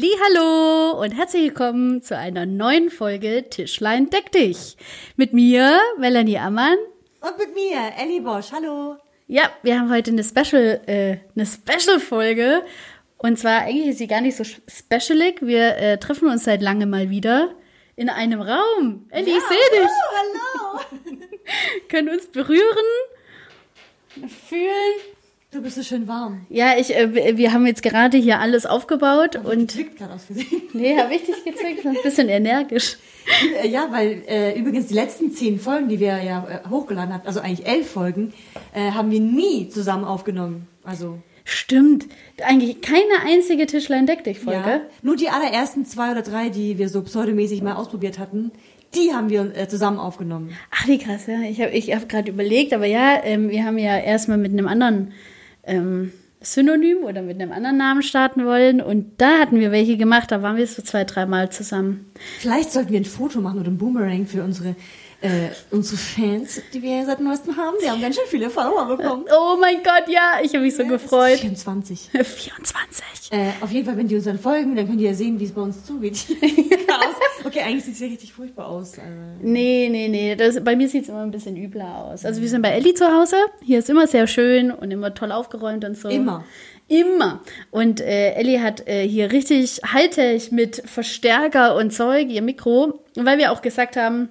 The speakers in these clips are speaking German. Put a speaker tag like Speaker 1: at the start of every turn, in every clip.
Speaker 1: Hallo und herzlich willkommen zu einer neuen Folge Tischlein deck dich. Mit mir, Melanie Ammann.
Speaker 2: Und mit mir, Ellie Bosch. Hallo.
Speaker 1: Ja, wir haben heute eine Special, äh, eine Special-Folge. Und zwar, eigentlich ist sie gar nicht so specialig. Wir äh, treffen uns seit langem mal wieder in einem Raum. Ellie, ja. ich sehe dich.
Speaker 2: Oh, hallo.
Speaker 1: Können uns berühren, fühlen.
Speaker 2: Du bist so schön warm.
Speaker 1: Ja, ich, äh, wir haben jetzt gerade hier alles aufgebaut
Speaker 2: hab
Speaker 1: und.
Speaker 2: Gezwickt gerade aus
Speaker 1: Nee, habe ich dich gezwickt, ein bisschen energisch.
Speaker 2: Ja, weil äh, übrigens die letzten zehn Folgen, die wir ja äh, hochgeladen haben, also eigentlich elf Folgen, äh, haben wir nie zusammen aufgenommen. Also.
Speaker 1: Stimmt. Eigentlich keine einzige Tischlein deck dich Folge. Ja,
Speaker 2: nur die allerersten zwei oder drei, die wir so pseudomäßig mal ausprobiert hatten, die haben wir äh, zusammen aufgenommen.
Speaker 1: Ach, wie krass, ja. Ich habe ich hab gerade überlegt, aber ja, ähm, wir haben ja erstmal mit einem anderen ähm, Synonym oder mit einem anderen Namen starten wollen. Und da hatten wir welche gemacht, da waren wir so zwei, dreimal zusammen.
Speaker 2: Vielleicht sollten wir ein Foto machen oder ein Boomerang für unsere äh, unsere Fans, die wir seit neuestem haben, die haben ganz schön viele Follower bekommen.
Speaker 1: Oh mein Gott, ja, ich habe mich so ja, gefreut.
Speaker 2: 24.
Speaker 1: 24.
Speaker 2: Äh, auf jeden Fall, wenn die uns dann folgen, dann könnt ihr ja sehen, wie es bei uns zugeht. okay, eigentlich sieht es ja richtig furchtbar aus. Also.
Speaker 1: Nee, nee, nee. Das, bei mir sieht es immer ein bisschen übler aus. Also wir sind bei Ellie zu Hause. Hier ist immer sehr schön und immer toll aufgeräumt und so.
Speaker 2: Immer.
Speaker 1: Immer. Und äh, Ellie hat äh, hier richtig Hightech mit Verstärker und Zeug, ihr Mikro, weil wir auch gesagt haben,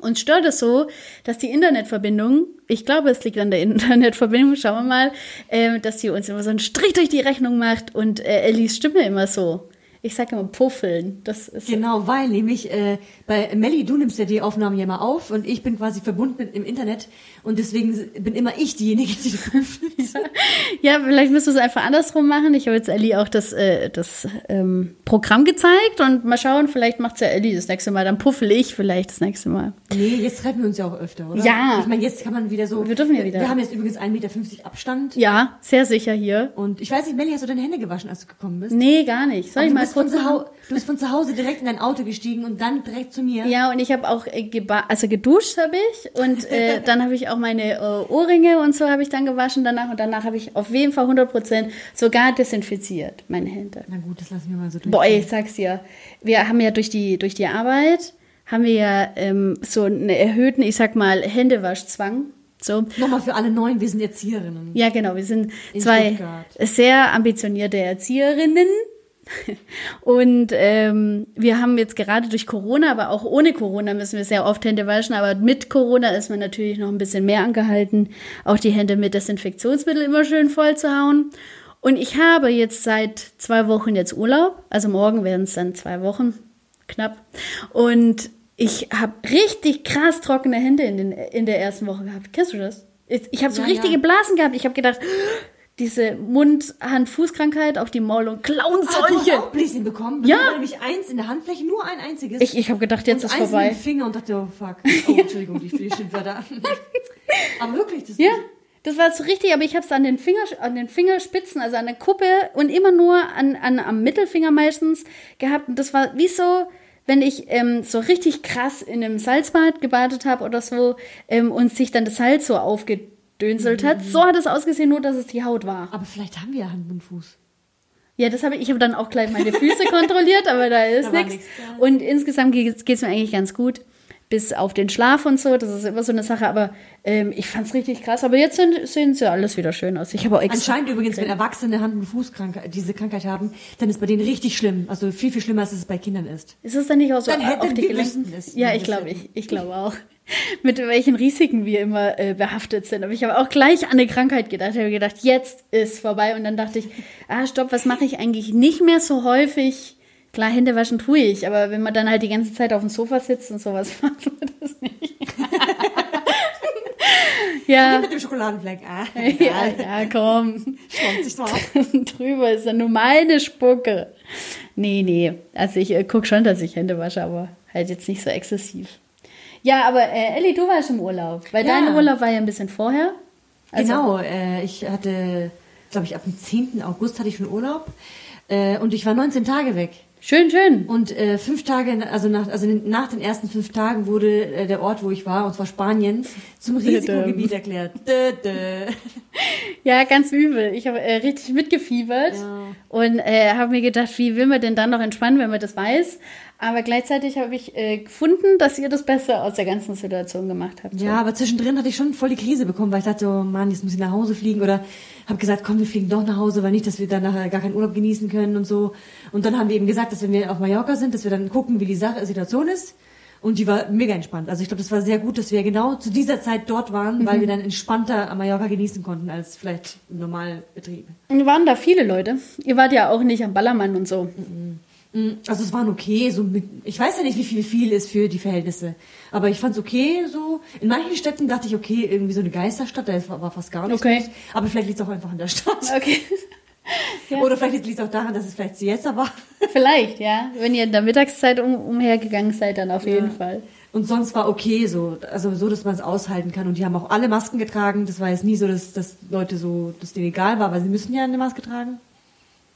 Speaker 1: uns stört es so, dass die Internetverbindung, ich glaube, es liegt an der Internetverbindung, schauen wir mal, äh, dass sie uns immer so einen Strich durch die Rechnung macht und äh, Ellies Stimme immer so ich sage immer puffeln. Das ist
Speaker 2: genau, weil nämlich äh, bei Melly, du nimmst ja die Aufnahmen ja mal auf und ich bin quasi verbunden im Internet und deswegen bin immer ich diejenige, die puffelt.
Speaker 1: ja. ja, vielleicht müsst du es einfach andersrum machen. Ich habe jetzt Ellie auch das, äh, das ähm, Programm gezeigt und mal schauen, vielleicht macht es ja Ellie das nächste Mal, dann puffel ich vielleicht das nächste Mal.
Speaker 2: Nee, jetzt treffen wir uns ja auch öfter, oder?
Speaker 1: Ja.
Speaker 2: Ich meine, jetzt kann man wieder so.
Speaker 1: Wir dürfen ja wieder.
Speaker 2: Wir haben jetzt übrigens 1,50 Meter Abstand.
Speaker 1: Ja, sehr sicher hier.
Speaker 2: Und ich weiß nicht, Melly, hast du deine Hände gewaschen, als du gekommen bist?
Speaker 1: Nee, gar nicht. Soll ich mal
Speaker 2: bist von zu du bist von zu Hause direkt in dein Auto gestiegen und dann direkt zu mir.
Speaker 1: Ja, und ich habe auch äh, also geduscht habe ich und äh, dann habe ich auch meine äh, Ohrringe und so habe ich dann gewaschen danach und danach habe ich auf jeden Fall 100 Prozent sogar desinfiziert meine Hände.
Speaker 2: Na gut, das lassen wir mal so
Speaker 1: durch. Boah, ich sag's dir, wir haben ja durch die durch die Arbeit haben wir ja ähm, so einen erhöhten, ich sag mal Händewaschzwang. So.
Speaker 2: Nochmal für alle Neuen, wir sind Erzieherinnen.
Speaker 1: Ja, genau, wir sind In zwei Stuttgart. sehr ambitionierte Erzieherinnen Und ähm, wir haben jetzt gerade durch Corona, aber auch ohne Corona müssen wir sehr oft Hände waschen. Aber mit Corona ist man natürlich noch ein bisschen mehr angehalten, auch die Hände mit Desinfektionsmittel immer schön voll zu hauen. Und ich habe jetzt seit zwei Wochen jetzt Urlaub. Also morgen werden es dann zwei Wochen, knapp. Und ich habe richtig krass trockene Hände in, den, in der ersten Woche gehabt. Kennst du das? Ich habe so ja, richtige ja. Blasen gehabt. Ich habe gedacht, diese Mund-Hand-Fuß-Krankheit, auch die Maul- und Klauenseuche. Ah, du
Speaker 2: auch Bläschen bekommen?
Speaker 1: Ja.
Speaker 2: Ich nämlich eins in der Handfläche, nur ein einziges.
Speaker 1: Ich, ich habe gedacht, jetzt
Speaker 2: und
Speaker 1: ist vorbei.
Speaker 2: Und Finger und dachte, oh fuck. Oh, Entschuldigung, die Schimpfwörter. aber wirklich, das
Speaker 1: Ja. Das war so richtig, aber ich habe es an den Finger, an den Fingerspitzen, also an der Kuppe und immer nur an, an, am Mittelfinger meistens gehabt. Und das war wie so, wenn ich ähm, so richtig krass in einem Salzbad gebadet habe oder so ähm, und sich dann das Salz so aufge gedönselt hat. So hat es ausgesehen, nur dass es die Haut war.
Speaker 2: Aber vielleicht haben wir ja Hand und Fuß.
Speaker 1: Ja, das habe ich. Ich habe dann auch gleich meine Füße kontrolliert, aber da ist nichts. Ja. Und insgesamt geht es mir eigentlich ganz gut. Bis auf den Schlaf und so, das ist immer so eine Sache, aber ähm, ich fand es richtig krass. Aber jetzt sind, sehen sie alles wieder schön aus. Ich habe auch
Speaker 2: Anscheinend übrigens, wenn Erwachsene Hand- und Fußkrankheit diese Krankheit haben, dann ist bei denen richtig schlimm. Also viel, viel schlimmer, als es bei Kindern ist.
Speaker 1: Ist es dann nicht auch so
Speaker 2: dann
Speaker 1: auf die Gelenken? Ja, ich glaube, ich, ich glaube auch. mit welchen Risiken wir immer äh, behaftet sind. Aber ich habe auch gleich an eine Krankheit gedacht. Ich habe gedacht, jetzt ist vorbei. Und dann dachte ich, ah, stopp, was mache ich eigentlich nicht mehr so häufig? Klar, Hände waschen tue ich, aber wenn man dann halt die ganze Zeit auf dem Sofa sitzt und sowas macht man das nicht.
Speaker 2: ja. Mit dem Schokoladenfleck. Ah,
Speaker 1: ja, ja, komm.
Speaker 2: sich mal.
Speaker 1: Drüber ist dann nur meine Spucke. Nee, nee. Also ich äh, gucke schon, dass ich Hände wasche, aber halt jetzt nicht so exzessiv. Ja, aber äh, Elli, du warst im Urlaub, weil ja. dein Urlaub war ja ein bisschen vorher.
Speaker 2: Also genau, äh, ich hatte, glaube ich, ab dem 10. August hatte ich schon Urlaub äh, und ich war 19 Tage weg.
Speaker 1: Schön, schön.
Speaker 2: Und äh, fünf Tage, also nach, also nach den ersten fünf Tagen wurde äh, der Ort, wo ich war, und zwar Spanien, zum Risikogebiet erklärt. Dö, dö.
Speaker 1: Ja, ganz übel. Ich habe äh, richtig mitgefiebert
Speaker 2: Ja.
Speaker 1: und äh, habe mir gedacht, wie will man denn dann noch entspannen, wenn man das weiß? Aber gleichzeitig habe ich äh, gefunden, dass ihr das Beste aus der ganzen Situation gemacht habt. So.
Speaker 2: Ja, aber zwischendrin hatte ich schon voll die Krise bekommen, weil ich dachte, oh Mann, jetzt muss ich nach Hause fliegen oder habe gesagt, komm, wir fliegen doch nach Hause, weil nicht, dass wir dann nachher gar keinen Urlaub genießen können und so. Und dann haben wir eben gesagt, dass wenn wir auf Mallorca sind, dass wir dann gucken, wie die Sache, Situation ist. Und die war mega entspannt. Also ich glaube, das war sehr gut, dass wir genau zu dieser Zeit dort waren, weil wir dann entspannter am Mallorca genießen konnten als vielleicht im Normalbetrieb.
Speaker 1: Und waren da viele Leute? Ihr wart ja auch nicht am Ballermann und so.
Speaker 2: Mm, Also es waren okay, so mit, ich weiß ja nicht, wie viel viel ist für die Verhältnisse, aber ich fand's okay, so. In manchen Städten dachte ich, okay, irgendwie so eine Geisterstadt, da war fast gar nichts
Speaker 1: Okay.
Speaker 2: los. Aber vielleicht liegt's auch einfach an der Stadt.
Speaker 1: Okay. Ja.
Speaker 2: Oder vielleicht liegt's auch daran, dass es vielleicht Siesta war.
Speaker 1: Vielleicht, ja. Wenn ihr in der Mittagszeit um, umhergegangen seid, dann auf jeden Fall.
Speaker 2: Und sonst war okay so, also so, dass man es aushalten kann. Und die haben auch alle Masken getragen. Das war jetzt nie so, dass, dass Leute so, dass denen egal war, weil sie müssen ja eine Maske tragen.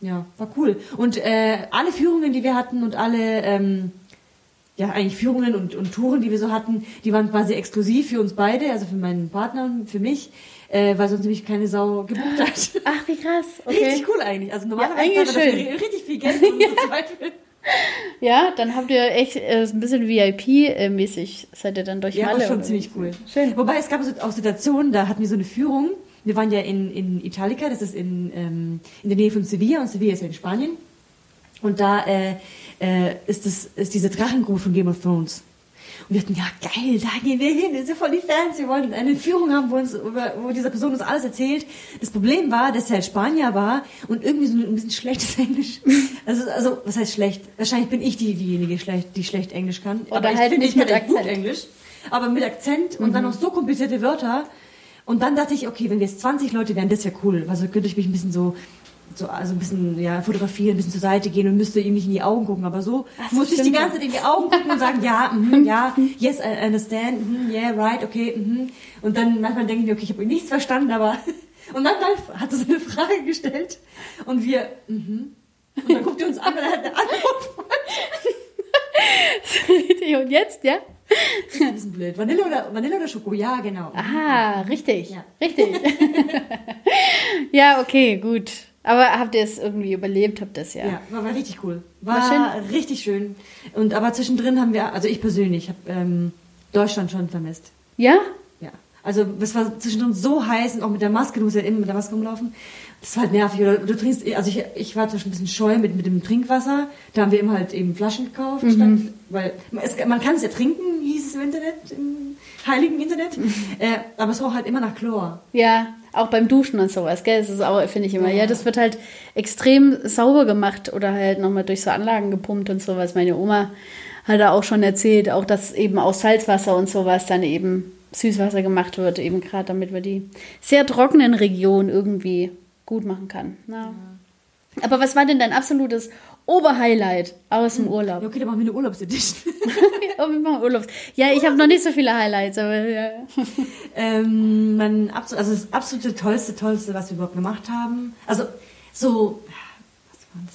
Speaker 2: Ja, war cool. Und äh, alle Führungen, die wir hatten und alle, ähm, ja, eigentlich Führungen und, und Touren, die wir so hatten, die waren quasi exklusiv für uns beide, also für meinen Partner und für mich, äh, weil sonst nämlich keine Sau gebucht hat.
Speaker 1: Ach, wie krass. Okay.
Speaker 2: Richtig cool eigentlich. Also normalerweise
Speaker 1: eigentlich
Speaker 2: zahlt man richtig viel Geld zu zweit.
Speaker 1: Ja, dann habt ihr echt äh, ein bisschen VIP-mäßig, seid ihr dann durch
Speaker 2: Ja,
Speaker 1: Malle
Speaker 2: war schon ziemlich cool.
Speaker 1: Schön.
Speaker 2: Wobei es gab so auch Situationen, da hatten wir so eine Führung. Wir waren ja in, in Italica, das ist in, ähm, in der Nähe von Sevilla und Sevilla ist ja in Spanien. Und da äh, äh, ist, das, ist diese Drachengrube von Game of Thrones. Und wir dachten, ja geil, da gehen wir hin, wir sind voll die Fans, wir wollen eine Führung haben, wo, uns, wo diese Person uns alles erzählt. Das Problem war, dass er Spanier war und irgendwie so ein bisschen schlechtes Englisch. Also, also was heißt schlecht? Wahrscheinlich bin ich die, diejenige, schlecht, die schlecht Englisch kann.
Speaker 1: Oder
Speaker 2: Aber ich
Speaker 1: halt
Speaker 2: finde,
Speaker 1: nicht
Speaker 2: ich kann
Speaker 1: mit Akzent.
Speaker 2: Englisch. Aber mit Akzent und dann noch so komplizierte Wörter. Und dann dachte ich, okay, wenn wir jetzt 20 Leute wären, das wäre cool. Also könnte ich mich ein bisschen so, so also ein bisschen ja, fotografieren, ein bisschen zur Seite gehen und müsste ihm nicht in die Augen gucken. Aber so
Speaker 1: Das
Speaker 2: muss ich die ganze Zeit in die Augen gucken und sagen, ja, mhm, ja, yes, I understand, mhm, yeah, right, okay, mhm. Und dann manchmal denke ich mir, okay, ich habe nichts verstanden, aber und dann hat er so eine Frage gestellt und wir, mhm. Und dann guckt er uns an, weil er hat eine Antwort.
Speaker 1: Und jetzt, ja?
Speaker 2: Das ist ein bisschen blöd. Vanille oder, Vanille oder Schoko? Ja, genau.
Speaker 1: Aha, richtig.
Speaker 2: Ja.
Speaker 1: Richtig. ja, okay, gut. Aber habt ihr es irgendwie überlebt? Habt ihr es ja?
Speaker 2: Ja, war, war richtig cool. War,
Speaker 1: War
Speaker 2: richtig schön. Und aber zwischendrin haben wir, also ich persönlich habe ähm, Deutschland schon vermisst.
Speaker 1: Ja?
Speaker 2: Ja. Also es war zwischendrin so heiß und auch mit der Maske, du musst ja immer mit der Maske rumlaufen. Das war halt nervig. Oder du trinkst, also ich, ich war zum Beispiel ein bisschen scheu mit, mit dem Trinkwasser. Da haben wir immer halt eben Flaschen gekauft, statt, weil es, man kann es ja trinken, hieß es im Internet, im heiligen Internet. Äh, aber es roch halt immer nach Chlor.
Speaker 1: Ja, auch beim Duschen und sowas, gell? Das ist auch, finde ich immer. Ja, das wird halt extrem sauber gemacht oder halt nochmal durch so Anlagen gepumpt und sowas. Meine Oma hat da auch schon erzählt, auch dass eben aus Salzwasser und sowas dann eben Süßwasser gemacht wird, eben gerade damit wir die sehr trockenen Regionen irgendwie gut machen kann. Ja. Aber was war denn dein absolutes Oberhighlight aus dem
Speaker 2: Ja,
Speaker 1: Urlaub?
Speaker 2: okay, dann machen wir eine Urlaubsedition.
Speaker 1: Oh, wir machen Urlaubs. Ja, ich habe noch nicht so viele Highlights, aber ja.
Speaker 2: Ähm, mein also das absolute tollste, tollste, was wir überhaupt gemacht haben. Also so?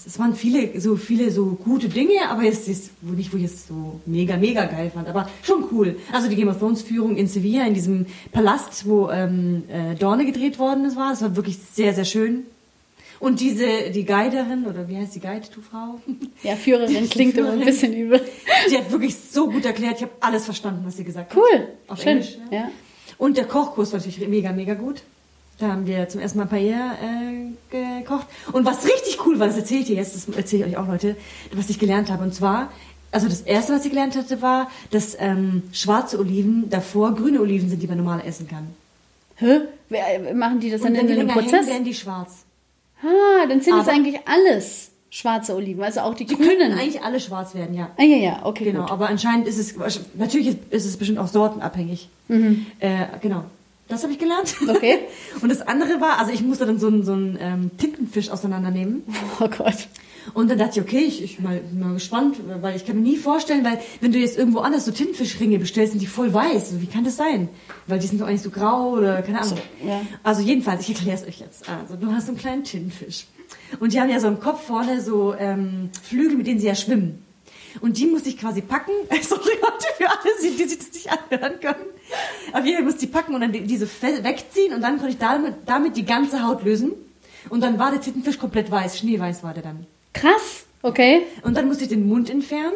Speaker 2: Es waren viele, so viele so gute Dinge, aber jetzt ist nicht, wo ich es so mega, mega geil fand, aber schon cool. Also die Game of Thrones Führung in Sevilla, in diesem Palast, wo ähm, äh, Dorne gedreht worden ist, war. Das war wirklich sehr, sehr schön. Und diese, die Guiderin, oder wie heißt die Guide, du Frau?
Speaker 1: Ja, Führerin klingt immer ein bisschen übel.
Speaker 2: Die hat wirklich so gut erklärt. Ich habe alles verstanden, was sie gesagt hat.
Speaker 1: Cool.
Speaker 2: Auf
Speaker 1: Schön.
Speaker 2: Englisch.
Speaker 1: Ja.
Speaker 2: Und der Kochkurs war natürlich mega, mega gut. Da haben wir zum ersten Mal Paella äh, gekocht. Und was richtig cool war, das erzähle ich dir jetzt, das erzähle ich euch auch, Leute, was ich gelernt habe. Und zwar, also das erste, was ich gelernt hatte, war, dass ähm, schwarze Oliven davor grüne Oliven sind, die man normal essen kann.
Speaker 1: Hä? Wer- Machen die das dann in
Speaker 2: die
Speaker 1: einem Prozess?
Speaker 2: hängen, werden die schwarz.
Speaker 1: Ah, dann sind es eigentlich alles schwarze Oliven, also auch die,
Speaker 2: Die
Speaker 1: grünen.
Speaker 2: können eigentlich alle schwarz werden, ja.
Speaker 1: ah, ja, ja, okay,
Speaker 2: Genau,
Speaker 1: gut.
Speaker 2: aber anscheinend ist es, natürlich ist es bestimmt auch sortenabhängig. Äh, genau. Das habe ich gelernt.
Speaker 1: Okay.
Speaker 2: Und das andere war, also ich musste dann so einen, so einen ähm, Tintenfisch auseinandernehmen.
Speaker 1: Oh Gott.
Speaker 2: Und dann dachte ich, okay, ich, ich mal, mal gespannt, weil ich kann mir nie vorstellen, weil wenn du jetzt irgendwo anders so Tintenfischringe bestellst, sind die voll weiß. Wie kann das sein? Weil die sind doch eigentlich so grau oder keine Ahnung.
Speaker 1: ja.
Speaker 2: Also jedenfalls, ich erkläre es euch jetzt. Also du hast so einen kleinen Tintenfisch. Und die haben ja so im Kopf vorne so ähm, Flügel, mit denen sie ja schwimmen. Und die muss ich quasi packen. Sorry, Leute, für alle, die, die sich das nicht anhören können. Auf jeden Fall muss die packen und dann die- diese Fell wegziehen und dann konnte ich damit, damit die ganze Haut lösen. Und dann war der Tintenfisch komplett weiß, schneeweiß war der dann.
Speaker 1: Krass, okay.
Speaker 2: Und dann musste ich den Mund entfernen.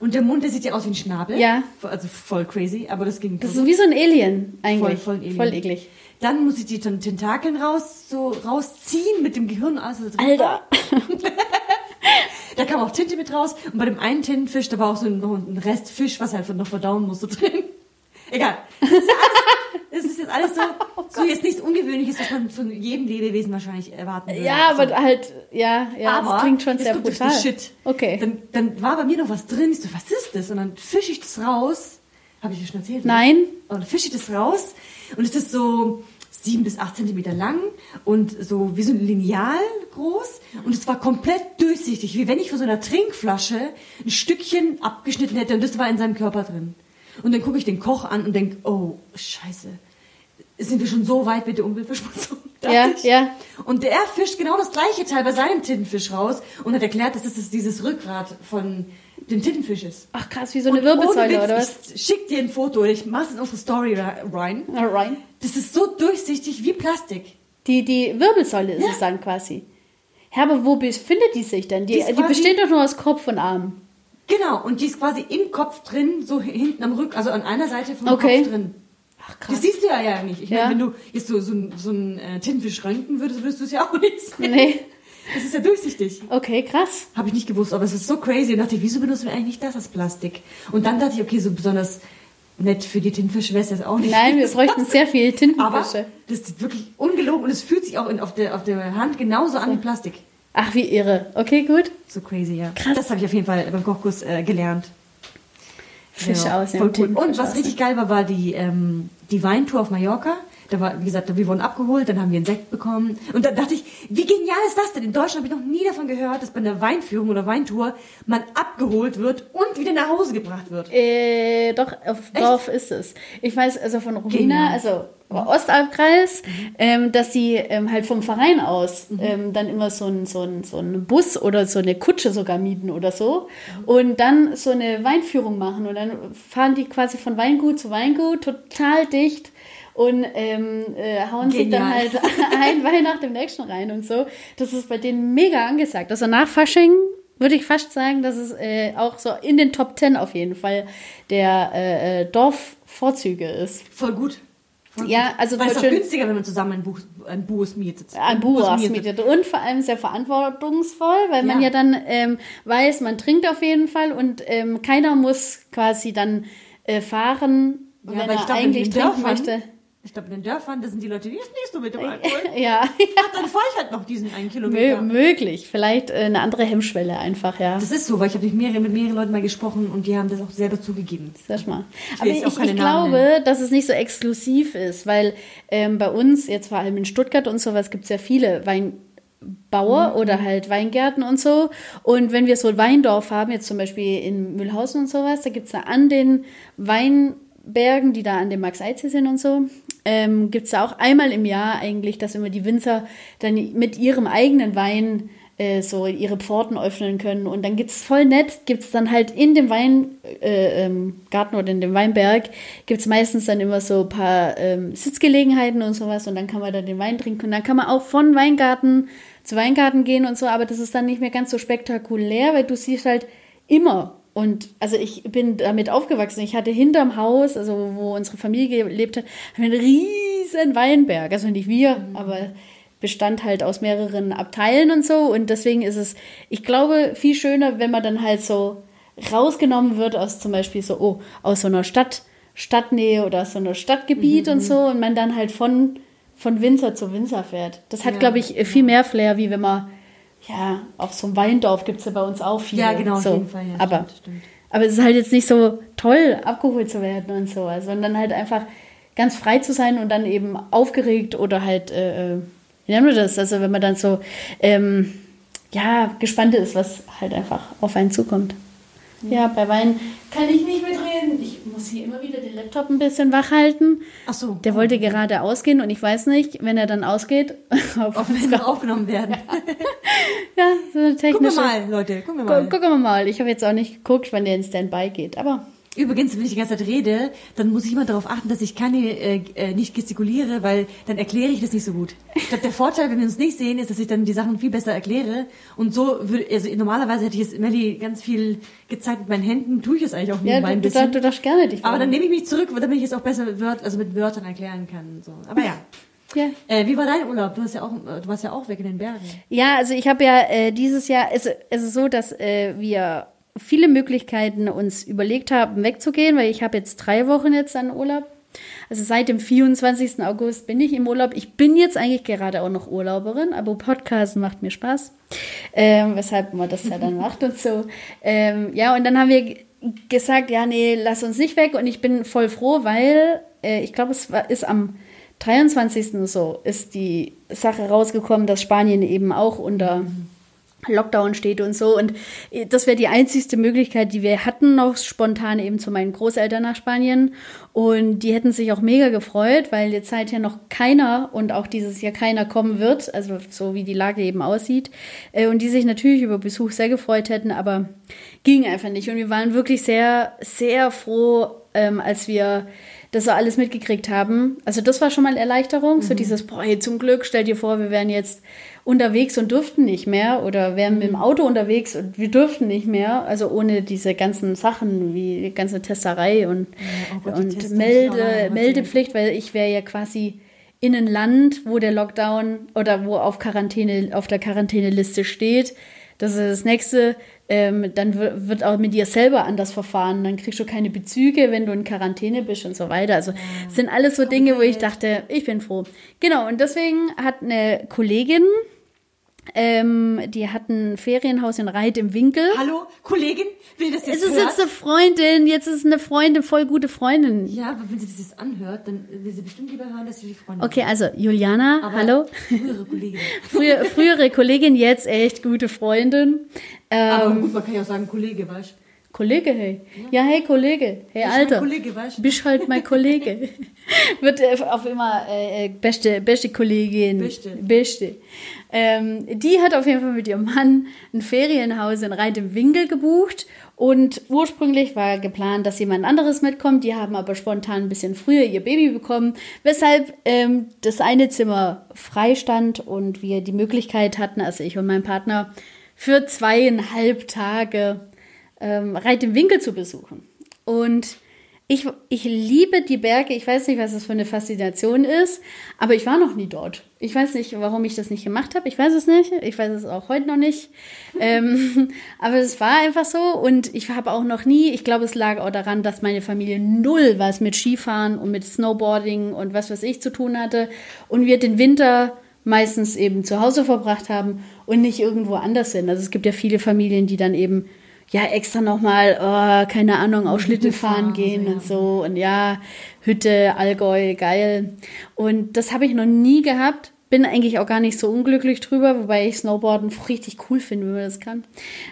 Speaker 2: Und der Mund, der sieht ja aus wie ein Schnabel.
Speaker 1: Ja.
Speaker 2: Also voll crazy, aber das ging
Speaker 1: Das ist wie so ein Alien eigentlich.
Speaker 2: Voll, voll Alien.
Speaker 1: Voll eklig.
Speaker 2: Dann muss ich die Ten- Tentakeln raus, so rausziehen mit dem Gehirn. Also.
Speaker 1: Alter.
Speaker 2: Da kam auch Tinte mit raus. Und bei dem einen Tintenfisch, da war auch so ein, ein Rest Fisch, was halt noch verdauen musste drin. Egal. Das ist, ja alles, das ist jetzt alles so, so jetzt nichts Ungewöhnliches, was man von jedem Lebewesen wahrscheinlich erwarten würde.
Speaker 1: Ja, aber
Speaker 2: so.
Speaker 1: halt, ja, ja,
Speaker 2: aber
Speaker 1: das klingt schon sehr brutal.
Speaker 2: Shit.
Speaker 1: Okay.
Speaker 2: Dann, dann war bei mir noch was drin. Ich so, was ist das? Und dann fische ich das raus. Habe ich dir schon erzählt? ne?
Speaker 1: Nein.
Speaker 2: Und dann fische ich das raus. Und es ist so sieben bis acht Zentimeter lang und so wie so ein Lineal groß. Und es war komplett durchsichtig, wie wenn ich von so einer Trinkflasche ein Stückchen abgeschnitten hätte. Und das war in seinem Körper drin. Und dann gucke ich den Koch an und denke, oh, scheiße. Sind wir schon so weit mit der Umweltverschmutzung?
Speaker 1: Ja,
Speaker 2: ich.
Speaker 1: ja.
Speaker 2: Und der fischt genau das gleiche Teil bei seinem Tintenfisch raus und hat erklärt, dass das dieses Rückgrat von dem Tintenfisch ist.
Speaker 1: Ach krass, wie so eine
Speaker 2: Und
Speaker 1: Wirbelsäule,
Speaker 2: Witz,
Speaker 1: oder was?
Speaker 2: Ich schick dir ein Foto, ich mach's in unsere Story rein.
Speaker 1: Alright.
Speaker 2: Das ist so durchsichtig wie Plastik.
Speaker 1: Die, die Wirbelsäule ist
Speaker 2: Ja.
Speaker 1: es dann quasi. Ja, aber wo befindet die sich denn? Die,
Speaker 2: Die
Speaker 1: die, besteht doch nur aus Kopf und Arm.
Speaker 2: Genau, und die ist quasi im Kopf drin, so hinten am Rücken, also an einer Seite vom
Speaker 1: Okay.
Speaker 2: Kopf drin.
Speaker 1: Ach
Speaker 2: Das siehst du ja, ja nicht. Ich
Speaker 1: Ja.
Speaker 2: meine, wenn du jetzt so, so, ein- so einen äh, Tintenfisch röntgen würdest, würdest du es ja auch nicht sehen.
Speaker 1: Nee.
Speaker 2: Das ist ja durchsichtig.
Speaker 1: Okay, krass.
Speaker 2: Habe ich nicht gewusst, aber es ist so crazy. Und dachte ich, wieso benutzen wir eigentlich nicht das als Plastik? Und dann dachte ich, okay, so besonders nett für die Tintenfische wäre es jetzt auch nicht.
Speaker 1: Nein, wir bräuchten sehr viel
Speaker 2: Aber
Speaker 1: Tintenfische.
Speaker 2: das ist wirklich ungelogen und es fühlt sich auch in, auf, der, auf der Hand genauso an wie Plastik.
Speaker 1: Ach, wie irre. Okay, gut.
Speaker 2: So crazy, ja.
Speaker 1: Krass.
Speaker 2: Das habe ich auf jeden Fall beim Kochkurs äh, gelernt.
Speaker 1: Fisch
Speaker 2: Ja,
Speaker 1: aus
Speaker 2: voll cool. Und was
Speaker 1: aus
Speaker 2: richtig geil war, war die, ähm, die Weintour auf Mallorca. Da war, wie gesagt, wir wurden abgeholt, dann haben wir einen Sekt bekommen. Und dann dachte ich, wie genial ist das denn? In Deutschland habe ich noch nie davon gehört, dass bei einer Weinführung oder Weintour man abgeholt wird und wieder nach Hause gebracht wird.
Speaker 1: Äh, doch, auf Dorf ist es. Ich weiß also von Rubina,
Speaker 2: Genial.
Speaker 1: also Ostalbkreis, ähm, dass sie ähm, halt vom Verein aus ähm, dann immer so ein, so, ein, so einen Bus oder so eine Kutsche sogar mieten oder so und dann so eine Weinführung machen und dann fahren die quasi von Weingut zu Weingut total dicht und ähm, äh, hauen sich dann
Speaker 2: Genial.
Speaker 1: halt ein Wein nach dem nächsten rein und so. Das ist bei denen mega angesagt. Also nach Fasching würde ich fast sagen, dass es äh, auch so in den Top Ten auf jeden Fall der äh, äh, Dorfvorzüge ist.
Speaker 2: Voll gut.
Speaker 1: Ja, also
Speaker 2: Weil es ist günstiger, wenn man zusammen ein, Buch, ein Bus mietet.
Speaker 1: Ein Buras mietet und vor allem sehr verantwortungsvoll, weil man
Speaker 2: Ja.
Speaker 1: ja dann ähm, weiß, man trinkt auf jeden Fall und ähm, keiner muss quasi dann äh, fahren,
Speaker 2: Ja,
Speaker 1: wenn er
Speaker 2: glaub,
Speaker 1: eigentlich trinken
Speaker 2: Dörfern-
Speaker 1: möchte.
Speaker 2: Ich glaube, in den Dörfern, da sind die Leute, die nicht so mit dem Alkohol.
Speaker 1: Ja,
Speaker 2: Dann fahre ich halt noch diesen einen
Speaker 1: Mö
Speaker 2: Kilometer.
Speaker 1: möglich. Vielleicht äh, eine andere Hemmschwelle einfach, ja.
Speaker 2: Das ist so, weil ich habe mit mehreren, mit mehreren Leuten mal gesprochen und die haben das auch selber zugegeben.
Speaker 1: Sag mal.
Speaker 2: Ich
Speaker 1: Aber ich, ich glaube, dass es nicht so exklusiv ist, weil ähm, bei uns, jetzt vor allem in Stuttgart und sowas, gibt es ja viele Weinbauer
Speaker 2: Mhm.
Speaker 1: oder halt Weingärten und so. Und wenn wir so ein Weindorf haben, jetzt zum Beispiel in Mühlhausen und sowas, da gibt es da an den Weinbergen, die da an dem Max-Eize sind und so, ähm, gibt es auch einmal im Jahr eigentlich, dass immer die Winzer dann mit ihrem eigenen Wein äh, so ihre Pforten öffnen können. Und dann gibt's voll nett, gibt's dann halt in dem Weingarten äh, ähm, oder in dem Weinberg, gibt's meistens dann immer so ein paar ähm, Sitzgelegenheiten und sowas und dann kann man da den Wein trinken. Und dann kann man auch von Weingarten zu Weingarten gehen und so, aber das ist dann nicht mehr ganz so spektakulär, weil du siehst halt immer. Und also ich bin damit aufgewachsen. Ich hatte hinterm Haus, also wo unsere Familie hat, einen riesen Weinberg. Also nicht wir, aber bestand halt aus mehreren Abteilen und so. Und deswegen ist es, ich glaube, viel schöner, wenn man dann halt so rausgenommen wird aus zum Beispiel so, oh, aus so einer Stadt, Stadtnähe oder aus so einer Stadtgebiet und so und man dann halt von, von Winzer zu Winzer fährt. Das hat,
Speaker 2: Ja,
Speaker 1: glaube ich, viel mehr Flair, wie wenn man, ja, auf so einem Weindorf gibt es ja bei uns auch viele.
Speaker 2: Ja, genau, auf
Speaker 1: so.
Speaker 2: jeden Fall, ja,
Speaker 1: aber,
Speaker 2: stimmt, stimmt.
Speaker 1: aber es ist halt jetzt nicht so toll, abgeholt zu werden und so, also, sondern halt einfach ganz frei zu sein und dann eben aufgeregt oder halt, äh, äh, wie nennen wir das? Also wenn man dann so, ähm, ja, gespannt ist, was halt einfach auf einen zukommt. Ja, bei Wein kann ich nicht mitreden. Ich muss muss hier immer wieder den Laptop ein bisschen wach halten. Ach so. Der wollte gerade ausgehen und ich weiß nicht, wenn er dann ausgeht,
Speaker 2: ob, ob wir aufgenommen werden.
Speaker 1: ja, so eine technische.
Speaker 2: Gucken wir mal, Leute, gucken wir mal.
Speaker 1: Gucken wir mal. Ich habe jetzt auch nicht geguckt, wann der in Standby geht, aber
Speaker 2: Übrigens, wenn ich die ganze Zeit rede, dann muss ich immer darauf achten, dass ich keine, äh, äh, nicht gestikuliere, weil dann erkläre ich das nicht so gut. Ich glaube, der Vorteil, wenn wir uns nicht sehen, ist, dass ich dann die Sachen viel besser erkläre. Und so würde, also normalerweise hätte ich jetzt Melly ganz viel gezeigt mit meinen Händen, tue ich es eigentlich auch
Speaker 1: ja,
Speaker 2: ein
Speaker 1: bisschen. Du, du darfst gerne dich
Speaker 2: Aber dann nehme ich mich zurück, damit ich es auch besser Wört, also mit Wörtern erklären kann. So. Aber ja. Ja. Äh, wie war dein Urlaub? Du, hast ja auch, du warst ja auch weg in den Bergen.
Speaker 1: Ja, also ich habe ja äh, dieses Jahr, es, es ist so, dass äh, wir viele Möglichkeiten uns überlegt haben, wegzugehen, weil ich habe jetzt drei Wochen jetzt an Urlaub. Also seit dem 24. August bin ich im Urlaub. Ich bin jetzt eigentlich gerade auch noch Urlauberin, aber Podcasten macht mir Spaß, ähm, weshalb man das ja dann macht und so. Ähm, ja, und dann haben wir gesagt, ja, nee, lass uns nicht weg. Und ich bin voll froh, weil äh, ich glaube, es war, ist am 23. so, ist die Sache rausgekommen, dass Spanien eben auch unter Lockdown steht und so. Und äh, das wäre die einzigste Möglichkeit, die wir hatten, noch spontan eben zu meinen Großeltern nach Spanien. Und die hätten sich auch mega gefreut, weil jetzt halt ja noch keiner und auch dieses Jahr keiner kommen wird, also so wie die Lage eben aussieht. Äh, und die sich natürlich über Besuch sehr gefreut hätten, aber ging einfach nicht. Und wir waren wirklich sehr, sehr froh, ähm, als wir das so alles mitgekriegt haben. Also das war schon mal Erleichterung, mhm. so dieses, boah, hey, zum Glück, stell dir vor, wir wären jetzt unterwegs und dürften nicht mehr oder wären mit dem. Auto unterwegs und wir dürften nicht mehr, also ohne diese ganzen Sachen wie die ganze Testerei und, ja, oh Gott, und Melde, Meldepflicht, weil ich wäre ja quasi in ein Land, wo der Lockdown oder wo auf Quarantäne, auf der Quarantäneliste steht. Das ist das nächste. Ähm, dann wird auch mit dir selber anders verfahren. Dann kriegst du keine Bezüge, wenn du in Quarantäne bist und so weiter. Also ja. sind alles so Dinge, wo ich dachte, ich bin froh. Genau, und deswegen hat eine Kollegin, ähm, die hatten ein Ferienhaus in Reit im Winkel.
Speaker 2: Hallo, Kollegin, will das jetzt
Speaker 1: Es ist hört? jetzt eine Freundin, jetzt ist eine Freundin, voll gute Freundin.
Speaker 2: Ja, aber wenn sie das jetzt anhört, dann will sie bestimmt lieber hören, dass sie die Freundin
Speaker 1: Okay, also Juliana, aber hallo.
Speaker 2: Frühere Kollegin.
Speaker 1: Früher, frühere Kollegin, jetzt echt gute Freundin.
Speaker 2: Ähm, aber gut, man kann ja auch sagen Kollege, weißt du?
Speaker 1: Kollege, hey. Ja, hey, Kollege. Hey, Bist Alter. Kollege, weißt du? Bist halt mein Kollege. Wird äh, auf immer äh, äh, beste, beste Kollegin. Beste. Beste. Ähm, die hat auf jeden Fall mit ihrem Mann ein Ferienhaus in Reit im Winkel gebucht. Und ursprünglich war geplant, dass jemand anderes mitkommt. Die haben aber spontan ein bisschen früher ihr Baby bekommen, weshalb ähm, das eine Zimmer frei stand und wir die Möglichkeit hatten, also ich und mein Partner, für zweieinhalb Tage ähm, Reit im Winkel zu besuchen. Und ich, ich liebe die Berge. Ich weiß nicht, was das für eine Faszination ist, aber ich war noch nie dort. Ich weiß nicht, warum ich das nicht gemacht habe. Ich weiß es nicht. Ich weiß es auch heute noch nicht. ähm, aber es war einfach so. Und ich habe auch noch nie, ich glaube, es lag auch daran, dass meine Familie null was mit Skifahren und mit Snowboarding und was weiß ich zu tun hatte. Und wir den Winter meistens eben zu Hause verbracht haben und nicht irgendwo anders sind. Also es gibt ja viele Familien, die dann eben ja extra nochmal, oh, keine Ahnung, auch Schlitten fahren gehen und so. Und ja, Hütte, Allgäu, geil. Und das habe ich noch nie gehabt. Bin eigentlich auch gar nicht so unglücklich drüber, wobei ich Snowboarden richtig cool finde, wenn man das kann.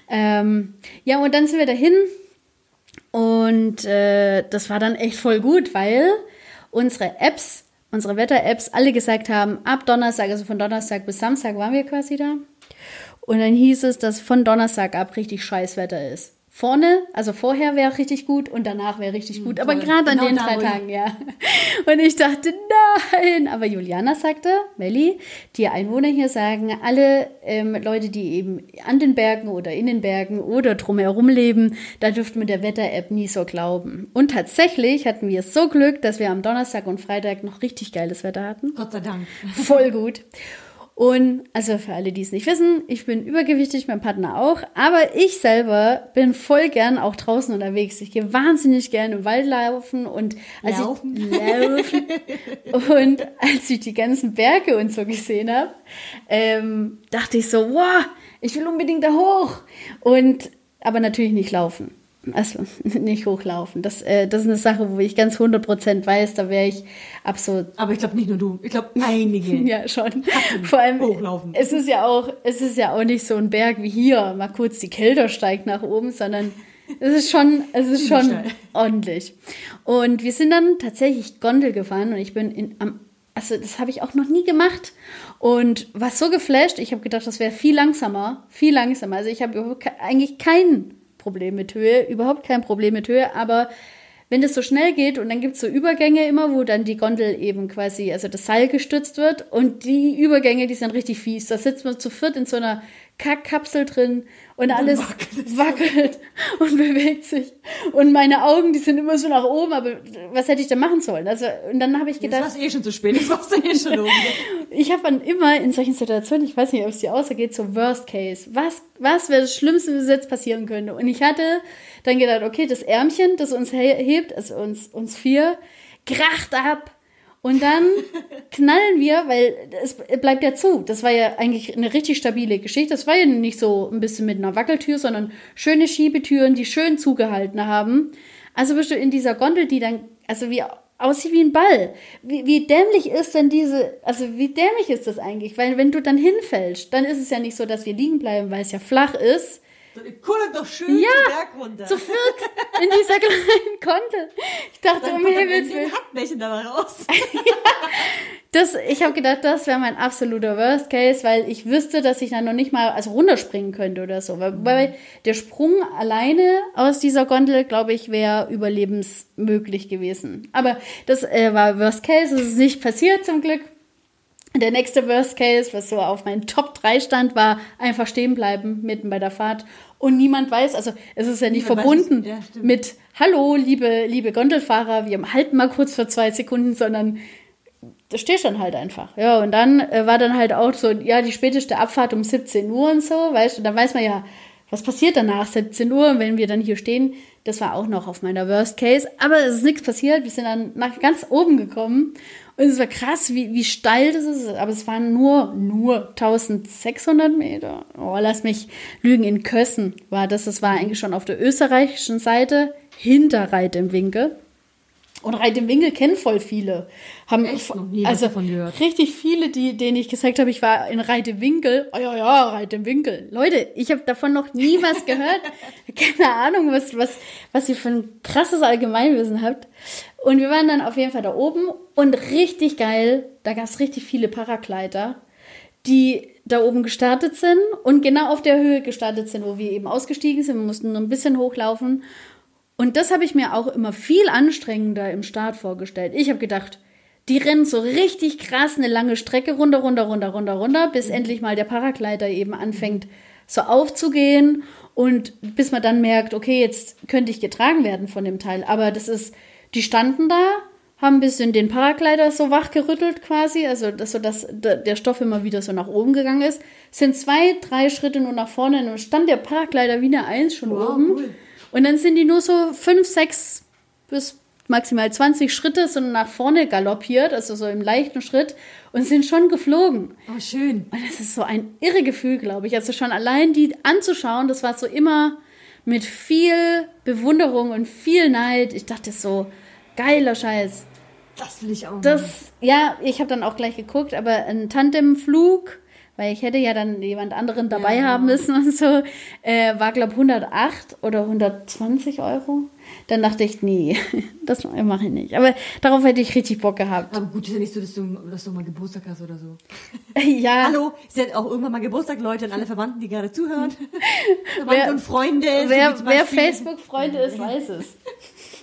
Speaker 1: Ähm, ja, und dann sind wir dahin. Und äh, das war dann echt voll gut, weil unsere Apps, unsere Wetter-Apps alle gesagt haben, ab Donnerstag, also von Donnerstag bis Samstag waren wir quasi da. Und dann hieß es, dass von Donnerstag ab richtig scheiß Wetter ist. Vorne, also vorher wäre richtig gut und danach wäre richtig gut. Aber gerade an genau den drei Tagen, ja. Und ich dachte, nein. Aber Juliana sagte, Melli, die Einwohner hier sagen, alle ähm, Leute, die eben an den Bergen oder in den Bergen oder drumherum leben, da dürften mit der Wetter-App nie so glauben. Und tatsächlich hatten wir so Glück, dass wir am Donnerstag und Freitag noch richtig geiles Wetter hatten.
Speaker 2: Gott sei Dank.
Speaker 1: Voll gut. Und also für alle, die es nicht wissen, ich bin übergewichtig, mein Partner auch, aber ich selber bin voll gern auch draußen unterwegs. Ich gehe wahnsinnig gern im Wald laufen und als laufen. Ich, laufen. und als ich die ganzen Berge und so gesehen habe, ähm, dachte ich so, wow, ich will unbedingt da hoch. Und aber natürlich nicht laufen. Also nicht hochlaufen. Das, äh, das ist eine Sache, wo ich ganz 100% weiß, da wäre ich absolut.
Speaker 2: Aber ich glaube nicht nur du, ich glaube einige.
Speaker 1: ja, schon. Vor allem, hochlaufen. es ist ja auch, es ist ja auch nicht so ein Berg wie hier, mal kurz die Kälte steigt nach oben, sondern Es ist schon, es ist schon ordentlich. Und wir sind dann tatsächlich Gondel gefahren und ich bin in, am, also das habe ich auch noch nie gemacht und war so geflasht. Ich habe gedacht, das wäre viel langsamer, viel langsamer. Also ich habe eigentlich kein Problem mit Höhe, überhaupt kein Problem mit Höhe, aber wenn das so schnell geht und dann gibt es so Übergänge immer, wo dann die Gondel eben quasi, also das Seil gestützt wird und die Übergänge, die sind richtig fies. Da sitzt man zu viert in so einer Kackkapsel drin und alles wackelt, wackelt und bewegt sich. Und meine Augen, die sind immer so nach oben, aber was hätte ich da machen sollen? Also, und dann habe ich gedacht.
Speaker 2: Das war eh schon zu spät, das warst eh schon oben.
Speaker 1: ich habe dann immer in solchen Situationen, ich weiß nicht, ob es dir außergeht, so Worst Case. Was, was wäre das Schlimmste, was jetzt passieren könnte? Und ich hatte dann gedacht, okay, das Ärmchen, das uns hebt, also uns, uns vier, kracht ab und dann knallen wir, weil es bleibt ja zu. Das war ja eigentlich eine richtig stabile Geschichte. Das war ja nicht so ein bisschen mit einer Wackeltür, sondern schöne Schiebetüren, die schön zugehalten haben. Also bist du in dieser Gondel, die dann, also wie aussieht wie ein Ball. Wie, wie dämlich ist denn diese, also wie dämlich ist das eigentlich? Weil wenn du dann hinfällst, dann ist es ja nicht so, dass wir liegen bleiben, weil es ja flach ist,
Speaker 2: Kullert doch schön ja, den Berg runter.
Speaker 1: zu viert in dieser kleinen Konte. Ich dachte, um Himmels
Speaker 2: Willen. Hackbällchen dabei raus.
Speaker 1: ja, das, ich habe gedacht, das wäre mein absoluter Worst Case, weil ich wüsste, dass ich dann noch nicht mal also runterspringen könnte oder so. Weil, weil der Sprung alleine aus dieser Gondel, glaube ich, wäre überlebensmöglich gewesen. Aber das äh, war Worst Case, es ist nicht passiert zum Glück. Der nächste Worst Case, was so auf meinen Top 3 stand, war einfach stehen bleiben mitten bei der Fahrt und niemand weiß, also es ist ja nicht niemand verbunden ja, mit Hallo, liebe, liebe Gondelfahrer, wir halten mal kurz für zwei Sekunden, sondern da stehst dann halt einfach. Ja, und dann äh, war dann halt auch so, ja, die späteste Abfahrt um 17 Uhr und so, weißt du, dann weiß man ja, was passiert danach 17 Uhr, wenn wir dann hier stehen. Das war auch noch auf meiner Worst Case, aber es ist nichts passiert. Wir sind dann nach ganz oben gekommen und es war krass, wie, wie steil das ist. Aber es waren nur, nur 1600 Meter. Oh, lass mich lügen. In Kössen war das. Das war eigentlich schon auf der österreichischen Seite hinter Reit im Winkel. Und Reit im Winkel kennen voll viele. Haben
Speaker 2: Echt noch nie
Speaker 1: also
Speaker 2: davon gehört.
Speaker 1: richtig viele, die, denen ich gesagt habe, ich war in Reit im Winkel. Oh ja, ja, Reit im Winkel. Leute, ich habe davon noch nie was gehört. Keine Ahnung, was, was, was ihr für ein krasses Allgemeinwissen habt. Und wir waren dann auf jeden Fall da oben und richtig geil, da gab es richtig viele Paragleiter, die da oben gestartet sind und genau auf der Höhe gestartet sind, wo wir eben ausgestiegen sind. Wir mussten nur ein bisschen hochlaufen. Und das habe ich mir auch immer viel anstrengender im Start vorgestellt. Ich habe gedacht, die rennen so richtig krass eine lange Strecke runter, runter, runter, runter, runter, bis endlich mal der Paragleiter eben anfängt so aufzugehen und bis man dann merkt, okay, jetzt könnte ich getragen werden von dem Teil. Aber das ist die standen da, haben ein bisschen den Paragleiter so wachgerüttelt quasi, also dass, so dass der Stoff immer wieder so nach oben gegangen ist. Sind zwei, drei Schritte nur nach vorne und dann stand der Paragleiter wie eine Eins schon wow, oben. Cool. Und dann sind die nur so fünf, sechs bis maximal 20 Schritte so nach vorne galoppiert, also so im leichten Schritt und sind schon geflogen.
Speaker 2: Oh, schön.
Speaker 1: Und das ist so ein irre Gefühl, glaube ich. Also schon allein die anzuschauen, das war so immer mit viel Bewunderung und viel Neid. Ich dachte so, geiler Scheiß.
Speaker 2: Das will ich auch.
Speaker 1: Das, ja, ich habe dann auch gleich geguckt, aber ein Tandemflug, weil ich hätte ja dann jemand anderen dabei ja, haben müssen und so, äh, war glaube 108 oder 120 Euro. Dann dachte ich, nee, das mache ich nicht. Aber darauf hätte ich richtig Bock gehabt.
Speaker 2: Aber gut, ist ja nicht so, dass du, dass du mal Geburtstag hast oder so.
Speaker 1: ja.
Speaker 2: Hallo, ist ja auch irgendwann mal Geburtstag, Leute und alle Verwandten, die gerade zuhören. Verwandte
Speaker 1: wer,
Speaker 2: und Freunde.
Speaker 1: Wer, so wer Facebook-Freunde ist, weiß es.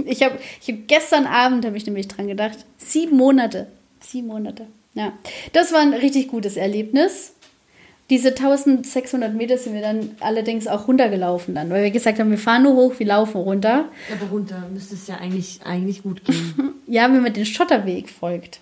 Speaker 1: Ich habe ich hab gestern Abend, habe ich nämlich dran gedacht, sieben Monate. Sieben Monate. Ja, das war ein richtig gutes Erlebnis. Diese 1600 Meter sind wir dann allerdings auch runtergelaufen dann, weil wir gesagt haben, wir fahren nur hoch, wir laufen runter.
Speaker 2: Aber runter müsste es ja eigentlich, eigentlich gut gehen.
Speaker 1: ja, wenn man den Schotterweg folgt.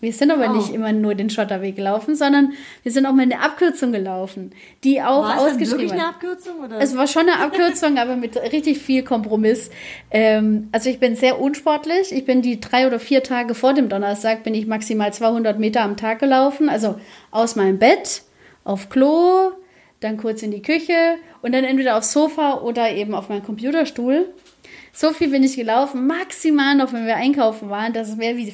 Speaker 1: Wir sind aber oh. nicht immer nur den Schotterweg gelaufen, sondern wir sind auch mal eine Abkürzung gelaufen, die auch war ausgeschrieben es wirklich
Speaker 2: eine Abkürzung? Oder?
Speaker 1: Es war schon eine Abkürzung, aber mit richtig viel Kompromiss. Ähm, also ich bin sehr unsportlich. Ich bin die drei oder vier Tage vor dem Donnerstag bin ich maximal 200 Meter am Tag gelaufen, also aus meinem Bett auf Klo, dann kurz in die Küche und dann entweder aufs Sofa oder eben auf meinen Computerstuhl. So viel bin ich gelaufen, maximal noch, wenn wir einkaufen waren, das wäre wie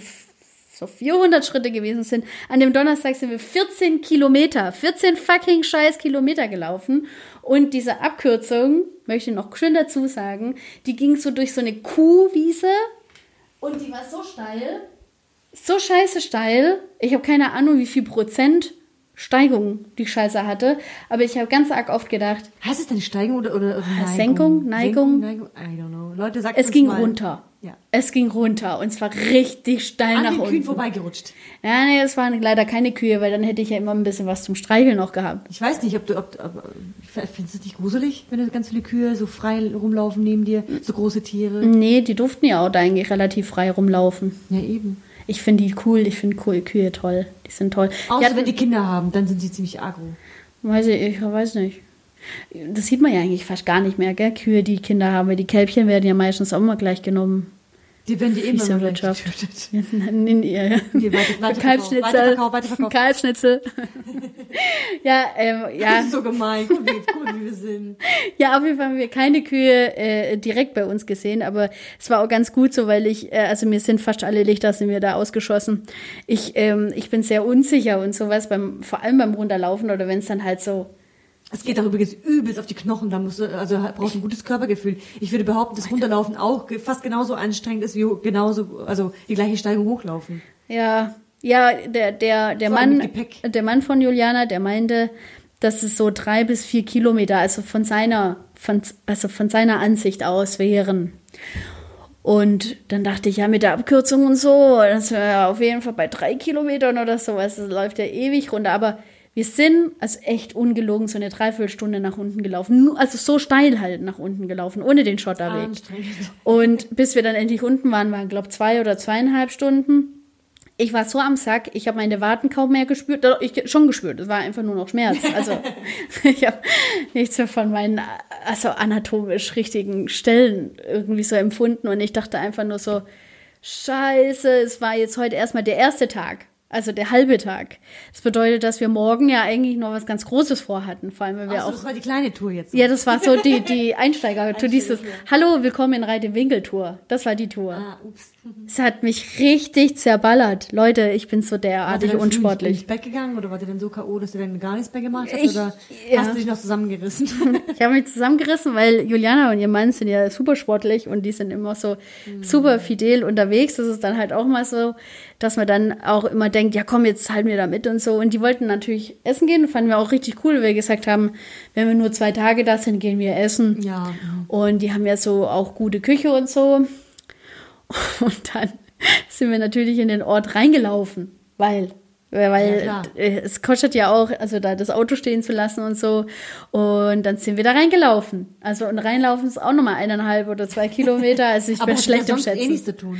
Speaker 1: so 400 Schritte gewesen sind. An dem Donnerstag sind wir 14 Kilometer, 14 fucking scheiß Kilometer gelaufen. Und diese Abkürzung, möchte ich noch schön dazu sagen, die ging so durch so eine Kuhwiese und die war so steil, so scheiße steil. Ich habe keine Ahnung, wie viel Prozent Steigung die Scheiße hatte. Aber ich habe ganz arg oft gedacht.
Speaker 2: Heißt es denn Steigung oder, oder, oder
Speaker 1: Neigung? Senkung, Neigung?
Speaker 2: Senkung, Neigung? I don't know. Leute, sagt
Speaker 1: Es ging
Speaker 2: mal.
Speaker 1: runter.
Speaker 2: Ja.
Speaker 1: Es ging runter und zwar richtig steil
Speaker 2: An
Speaker 1: nach
Speaker 2: den Kühen
Speaker 1: unten.
Speaker 2: vorbeigerutscht.
Speaker 1: Ja, nee, es waren leider keine Kühe, weil dann hätte ich ja immer ein bisschen was zum Streicheln noch gehabt.
Speaker 2: Ich weiß nicht, ob du, ob, ob findest du das nicht gruselig, wenn da ganz viele Kühe so frei rumlaufen neben dir, so große Tiere?
Speaker 1: Nee, die durften ja auch da eigentlich relativ frei rumlaufen.
Speaker 2: Ja, eben.
Speaker 1: Ich finde die cool, ich finde cool, Kühe toll. Die sind toll.
Speaker 2: Außer
Speaker 1: ja,
Speaker 2: wenn die Kinder haben, dann sind sie ziemlich agro.
Speaker 1: weiß ich, ich weiß nicht. Das sieht man ja eigentlich fast gar nicht mehr, gell? Kühe, die Kinder haben, weil die Kälbchen werden ja meistens auch immer gleich genommen.
Speaker 2: Die werden die eben
Speaker 1: Fiese
Speaker 2: mal
Speaker 1: Wirtschaft.
Speaker 2: getötet.
Speaker 1: In ihr.
Speaker 2: Nee, weiter-
Speaker 1: Kalbschnitzel. Kalbschnitzel. ja, ähm,
Speaker 2: Das
Speaker 1: ja.
Speaker 2: ist so gemein. Guck, wie, mal, wie wir sind.
Speaker 1: Ja, auf jeden Fall haben wir keine Kühe äh, direkt bei uns gesehen, aber es war auch ganz gut so, weil ich, äh, also mir sind fast alle Lichter sind mir da ausgeschossen. Ich, ähm, ich bin sehr unsicher und sowas beim, vor allem beim Runterlaufen oder wenn es dann halt so
Speaker 2: Es geht auch übrigens übelst auf die Knochen, da musst du, also brauchst ein gutes Körpergefühl. Ich würde behaupten, dass Runterlaufen auch fast genauso anstrengend ist wie genauso, also die gleiche Steigung hochlaufen.
Speaker 1: Ja, ja, der, der, der Mann, der Mann von Juliana, der meinte, dass es so drei bis vier Kilometer, also von seiner, von, also von seiner Ansicht aus wären. Und dann dachte ich, ja, mit der Abkürzung und so, das wäre auf jeden Fall bei drei Kilometern oder sowas, das läuft ja ewig runter. Aber wir sind, also echt ungelogen, so eine Dreiviertelstunde nach unten gelaufen. Also so steil halt nach unten gelaufen, ohne den Schotterweg. Und bis wir dann endlich unten waren, waren, glaube zwei oder zweieinhalb Stunden. Ich war so am Sack, ich habe meine Waden kaum mehr gespürt. Ich schon gespürt, es war einfach nur noch Schmerz. Also ich habe nichts mehr von meinen also anatomisch richtigen Stellen irgendwie so empfunden. Und ich dachte einfach nur so, scheiße, es war jetzt heute erstmal der erste Tag. Also der halbe Tag. Das bedeutet, dass wir morgen ja eigentlich noch was ganz Großes vorhatten. Vor allem, weil wir
Speaker 2: Ach so,
Speaker 1: auch
Speaker 2: das war die kleine Tour jetzt.
Speaker 1: ja, das war so die, die Einsteiger-Tour, dieses Hallo, willkommen in Reite Winkel-Tour. Das war die Tour.
Speaker 2: Ah, ups.
Speaker 1: Es hat mich richtig zerballert. Leute, ich bin so derartig
Speaker 2: früh
Speaker 1: unsportlich.
Speaker 2: ins Bett gegangen oder wart ihr dann so K.O., dass ihr dann gar nichts mehr gemacht habt?
Speaker 1: Ich-
Speaker 2: oder
Speaker 1: ja.
Speaker 2: hast du dich noch zusammengerissen?
Speaker 1: Ich habe mich zusammengerissen, weil Juliana und ihr Mann sind ja super sportlich und die sind immer so super fidel unterwegs. Das ist dann halt auch mal so, dass man dann auch immer denkt, ja komm, jetzt halten wir da mit und so. Und die wollten natürlich essen gehen, fanden wir auch richtig cool, weil wir gesagt haben, wenn wir nur zwei Tage da sind, gehen wir essen.
Speaker 2: ja.
Speaker 1: Und die haben ja so auch gute Küche und so. Und dann sind wir natürlich in den Ort reingelaufen, weil, weil
Speaker 2: Ja,
Speaker 1: äh, es kostet ja auch, also da das Auto stehen zu lassen und so. Und dann sind wir da reingelaufen. Also und reinlaufen ist auch nochmal eineinhalb oder zwei Kilometer. Also ich bin schlecht
Speaker 2: du
Speaker 1: im
Speaker 2: eh
Speaker 1: Schätzen.
Speaker 2: nichts zu tun.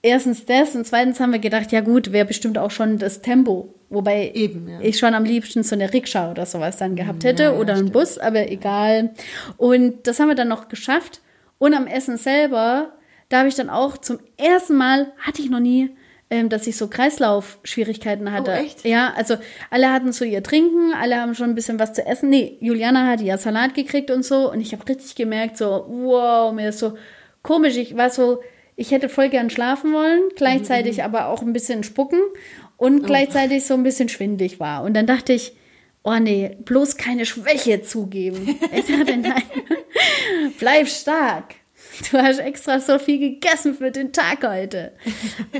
Speaker 1: Erstens das und zweitens haben wir gedacht, ja gut, wäre bestimmt auch schon das Tempo. Wobei
Speaker 2: Eben, ja.
Speaker 1: ich schon am liebsten so eine Rikscha oder sowas dann gehabt hätte
Speaker 2: Ja, ja,
Speaker 1: oder einen
Speaker 2: stimmt.
Speaker 1: Bus, aber egal. Und das haben wir dann noch geschafft. Und am Essen selber, da habe ich dann auch zum ersten Mal, hatte ich noch nie, ähm, dass ich so Kreislaufschwierigkeiten hatte.
Speaker 2: Oh, echt?
Speaker 1: Ja, also alle hatten so ihr Trinken, alle haben schon ein bisschen was zu essen. Nee, Juliana hatte ja Salat gekriegt und so. Und ich habe richtig gemerkt, so, wow, mir ist so komisch. Ich war so, ich hätte voll gern schlafen wollen, gleichzeitig aber auch ein bisschen spucken und gleichzeitig so ein bisschen schwindig war. Und dann dachte ich, oh nee, bloß keine Schwäche zugeben. Ich dachte, nein, bleib stark. Du hast extra so viel gegessen für den Tag heute.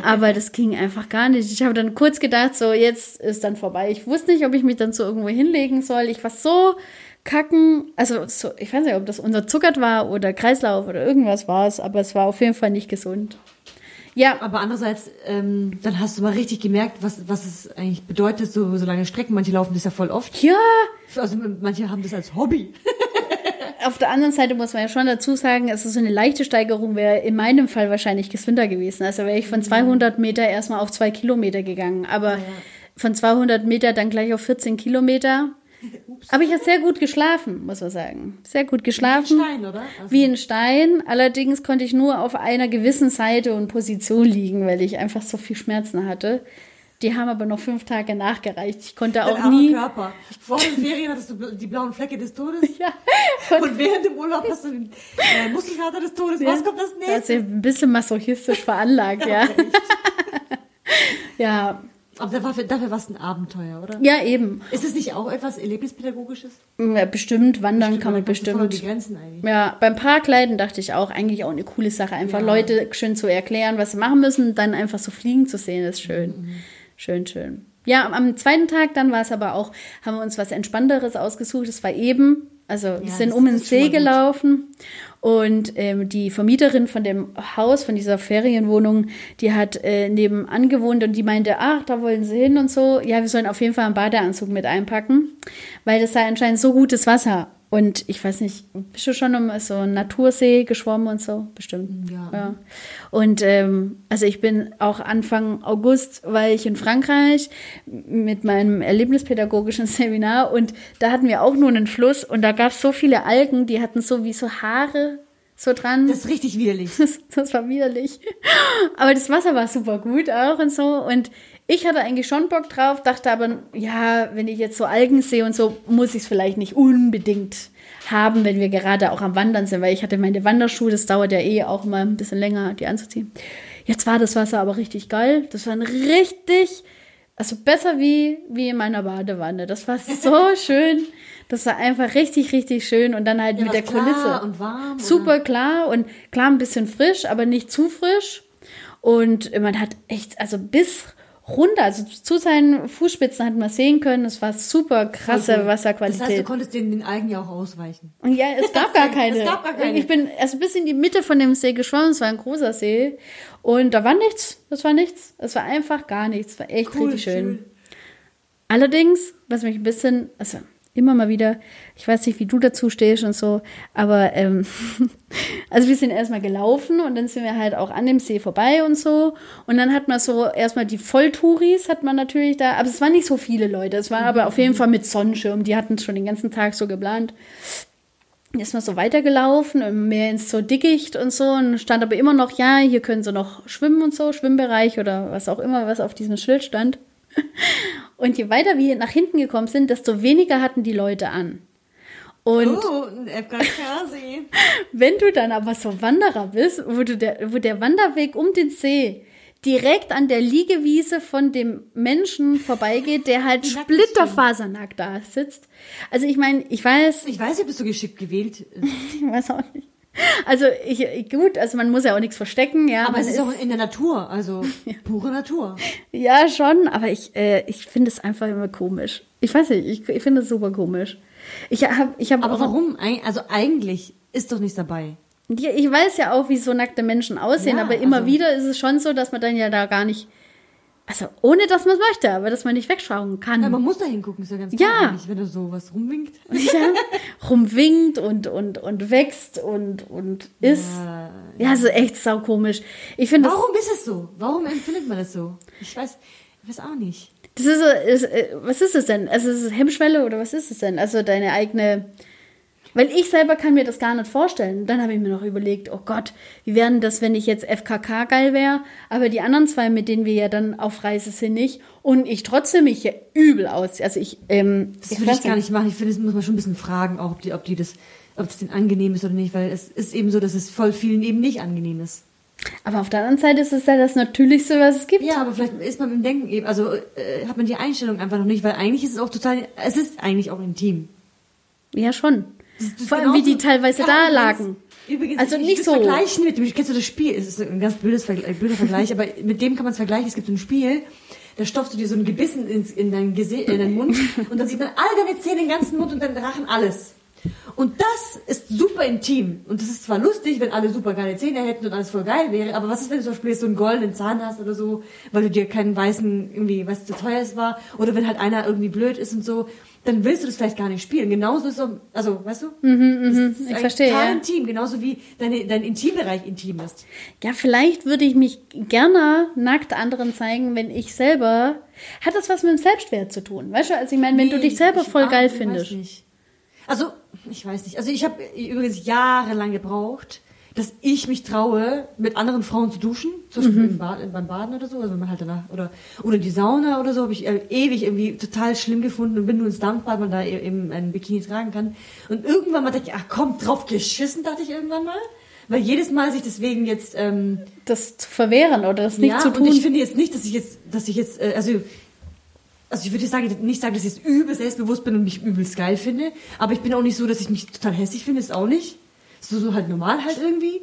Speaker 1: Aber das ging einfach gar nicht. Ich habe dann kurz gedacht, so jetzt ist dann vorbei. Ich wusste nicht, ob ich mich dann so irgendwo hinlegen soll. Ich war so kacken, also so, ich weiß nicht, ob das unterzuckert war oder Kreislauf oder irgendwas war es, aber es war auf jeden Fall nicht gesund. Ja,
Speaker 2: Aber andererseits, ähm, dann hast du mal richtig gemerkt, was, was es eigentlich bedeutet, so, so lange Strecken. Manche laufen das ja voll oft.
Speaker 1: ja,
Speaker 2: Also manche haben das als Hobby.
Speaker 1: auf der anderen Seite muss man ja schon dazu sagen, es ist so eine leichte Steigerung, wäre in meinem Fall wahrscheinlich gesünder gewesen. Also wäre ich von 200 Meter erstmal auf zwei Kilometer gegangen, aber von 200 Meter dann gleich auf 14 Kilometer. Aber ich habe sehr gut geschlafen, muss man sagen. Sehr gut geschlafen.
Speaker 2: Stein, oder? Also,
Speaker 1: Wie ein Stein. Allerdings konnte ich nur auf einer gewissen Seite und Position liegen, weil ich einfach so viel Schmerzen hatte. Die haben aber noch fünf Tage nachgereicht. Ich konnte
Speaker 2: dein
Speaker 1: auch nie.
Speaker 2: Körper. Vor den Ferien hattest du die blauen Flecke des Todes.
Speaker 1: Ja,
Speaker 2: Und während dem Urlaub hast du den äh, Muskelkater des Todes. Was kommt als
Speaker 1: Das ist ein bisschen masochistisch veranlagt, ja. Ja.
Speaker 2: Aber dafür, dafür war es ein Abenteuer, oder?
Speaker 1: Ja, eben.
Speaker 2: Ist es nicht auch etwas Erlebnispädagogisches?
Speaker 1: Ja, bestimmt, wandern
Speaker 2: Bestimmt,
Speaker 1: kann man
Speaker 2: das
Speaker 1: bestimmt.
Speaker 2: die Grenzen eigentlich.
Speaker 1: Ja, beim Parkleiten dachte ich auch, eigentlich auch eine coole Sache. Einfach
Speaker 2: Ja.
Speaker 1: Leute schön zu erklären, was sie machen müssen, dann einfach so fliegen zu sehen, ist schön.
Speaker 2: Mhm.
Speaker 1: Schön, schön. Ja, am- zweiten Tag dann war es aber auch, haben wir uns was Entspannteres ausgesucht. Es war eben, also wir
Speaker 2: Ja,
Speaker 1: sind
Speaker 2: das-
Speaker 1: um den See gelaufen und ähm, die Vermieterin von dem Haus, von dieser Ferienwohnung, die hat äh, nebenan gewohnt und die meinte, ach, da wollen sie hin und so. Ja, wir sollen auf jeden Fall einen Badeanzug mit einpacken, weil das sei anscheinend so gutes Wasser. Und ich weiß nicht, bist du schon um so einen Natursee geschwommen und so? Bestimmt.
Speaker 2: Ja.
Speaker 1: Und ähm, also ich bin auch Anfang August war ich in Frankreich mit meinem erlebnispädagogischen Seminar und da hatten wir auch nur einen Fluss und da gab es so viele Algen, die hatten so wie so Haare so dran.
Speaker 2: Das ist richtig widerlich.
Speaker 1: Das, das war widerlich. Aber das Wasser war super gut auch und so. Und ich hatte eigentlich schon Bock drauf, dachte aber, ja, wenn ich jetzt so Algen sehe und so, muss ich es vielleicht nicht unbedingt haben, wenn wir gerade auch am Wandern sind, weil ich hatte meine Wanderschuhe, das dauert ja eh auch mal ein bisschen länger, die anzuziehen. Jetzt war das Wasser aber richtig geil. Das war ein richtig, also besser wie, wie in meiner Badewanne. Das war so schön. Das war einfach richtig, richtig schön. Und dann halt
Speaker 2: Ja,
Speaker 1: mit der
Speaker 2: klar
Speaker 1: Kulisse.
Speaker 2: und warm, oder?
Speaker 1: Super klar und klar ein bisschen frisch, aber nicht zu frisch. Und man hat echt, also bis runter, also zu seinen Fußspitzen hat man sehen können, es war super krasse
Speaker 2: cool.
Speaker 1: Wasserqualität.
Speaker 2: Das heißt, du konntest den, den Algen ja auch ausweichen.
Speaker 1: Und ja, es gab gar keine.
Speaker 2: Es gab gar keine.
Speaker 1: Ich bin also bis in die Mitte von dem See geschwommen, es war ein großer See. Und da war nichts. Das war nichts. Es war einfach gar nichts. Es war echt richtig schön. Allerdings, was mich ein bisschen, also immer mal wieder, ich weiß nicht, wie du dazu stehst und so, aber ähm, also wir sind erstmal gelaufen und dann sind wir halt auch an dem See vorbei und so. Und dann hat man so erstmal die Volltouris hat man natürlich da, aber es waren nicht so viele Leute. Es war aber auf jeden Fall mit Sonnenschirm, die hatten es schon den ganzen Tag so geplant. Man so weitergelaufen, mehr ins so Dickicht und so. Und stand aber immer noch, ja, hier können sie noch schwimmen und so, Schwimmbereich oder was auch immer, was auf diesem Schild stand. Und je weiter wir nach hinten gekommen sind, desto weniger hatten die Leute an. Und
Speaker 2: Oh,
Speaker 1: wenn du dann aber so Wanderer bist, wo, der, wo der Wanderweg um den See direkt an der Liegewiese von dem Menschen vorbeigeht, der halt
Speaker 2: Nackt
Speaker 1: splitterfasernackt da sitzt. Also ich meine, ich weiß,
Speaker 2: Ich weiß nicht, bist du geschickt gewählt.
Speaker 1: ich weiß auch nicht. Also ich, gut, also man muss ja auch nichts verstecken, ja.
Speaker 2: Aber es ist auch in der Natur, also pure Natur.
Speaker 1: Ja, schon, aber ich, äh, ich finde es einfach immer komisch. Ich weiß nicht, ich, ich finde es super komisch. Ich habe ich hab
Speaker 2: Aber warum? Also eigentlich ist doch nichts dabei.
Speaker 1: Ja, ich weiß ja auch, wie so nackte Menschen aussehen,
Speaker 2: Ja,
Speaker 1: aber immer
Speaker 2: also-
Speaker 1: wieder ist es schon so, dass man dann ja da gar nicht, also ohne dass man es möchte, aber dass man nicht wegschauen kann.
Speaker 2: Ja, man muss da hingucken, ist ja ganz
Speaker 1: Ja.
Speaker 2: klar, eigentlich, wenn du sowas rumwinkt.
Speaker 1: ja, rumwinkt und, und, und wächst und, und ist.
Speaker 2: Ja,
Speaker 1: Ja, so echt saukomisch. Ich finde, das,
Speaker 2: Warum ist es so? Warum empfindet man das so? Ich weiß, ich weiß auch nicht.
Speaker 1: das ist, ist, äh, was ist es denn? Also ist es Hemmschwelle oder was ist es denn? Also deine eigene, weil ich selber kann mir das gar nicht vorstellen. Dann habe ich mir noch überlegt, oh Gott, wie wäre denn das, wenn ich jetzt FKK geil wäre, aber die anderen zwei, mit denen wir ja dann auf Reise sind, nicht und ich trotzdem mich ja übel aus. Also ich, ähm,
Speaker 2: Das würde ich gar nicht machen. Ich finde, das muss man schon ein bisschen fragen, auch ob die, ob die das, ob es denen angenehm ist oder nicht, weil es ist eben so, dass es voll vielen eben nicht angenehm ist.
Speaker 1: Aber auf der anderen Seite ist es ja das Natürlichste, was es gibt.
Speaker 2: Ja, aber vielleicht ist man im Denken eben, also äh, hat man die Einstellung einfach noch nicht, weil eigentlich ist es auch total, es ist eigentlich auch intim.
Speaker 1: Ja, schon.
Speaker 2: Ist
Speaker 1: Vor allem, wie die teilweise da lagen.
Speaker 2: Übrigens,
Speaker 1: Also
Speaker 2: ich,
Speaker 1: nicht
Speaker 2: ich
Speaker 1: so.
Speaker 2: vergleichen mit dem, kennst du das Spiel? Es ist ein ganz blödes, äh, blöder Vergleich, aber mit dem kann man es vergleichen. Es gibt so ein Spiel, da stopfst du dir so ein Gebissen ins, in, dein Gese in deinen Mund und dann sieht man all deine Zähne, den ganzen Mund und deinen Rachen, alles. Und das ist super intim. Und das ist zwar lustig, wenn alle super geile Zähne hätten und alles voll geil wäre, aber was ist, wenn du zum Beispiel so einen goldenen Zahn hast oder so, weil du dir keinen weißen, irgendwie, was zu teuer es war, oder wenn halt einer irgendwie blöd ist und so, dann willst du das vielleicht gar nicht spielen. Genauso ist so, also, weißt du? Das ist
Speaker 1: ich
Speaker 2: eigentlich
Speaker 1: verstehe,
Speaker 2: Total
Speaker 1: ja.
Speaker 2: intim, genauso wie deine, dein Intimbereich intim ist.
Speaker 1: Ja, vielleicht würde ich mich gerne nackt anderen zeigen, wenn ich selber. Hat das was mit dem Selbstwert zu tun? Weißt du, also ich meine, wenn du
Speaker 2: Nee,
Speaker 1: dich selber
Speaker 2: ich-
Speaker 1: voll geil
Speaker 2: ich
Speaker 1: findest.
Speaker 2: nicht. Also, ich weiß nicht. Also ich habe übrigens jahrelang gebraucht, dass ich mich traue, mit anderen Frauen zu duschen, zum Beispiel
Speaker 1: Mhm.
Speaker 2: Bad, beim Baden oder so, also wenn man halt danach oder oder die Sauna oder so, habe ich äh, ewig irgendwie total schlimm gefunden und bin nur ins Dampfbad, weil man da e- eben ein Bikini tragen kann. Und irgendwann mal dachte ich, ach komm, drauf geschissen, dachte ich irgendwann mal. weil jedes Mal sich deswegen jetzt ähm,
Speaker 1: das zu verwehren oder das nicht
Speaker 2: ja,
Speaker 1: zu tun.
Speaker 2: Und ich finde jetzt nicht, dass ich jetzt, dass ich jetzt, äh, also also ich würde sagen, nicht sagen, dass ich jetzt übel selbstbewusst bin und mich übelst geil finde, aber ich bin auch nicht so, dass ich mich total hässlich finde, ist auch nicht. So, so halt normal halt irgendwie.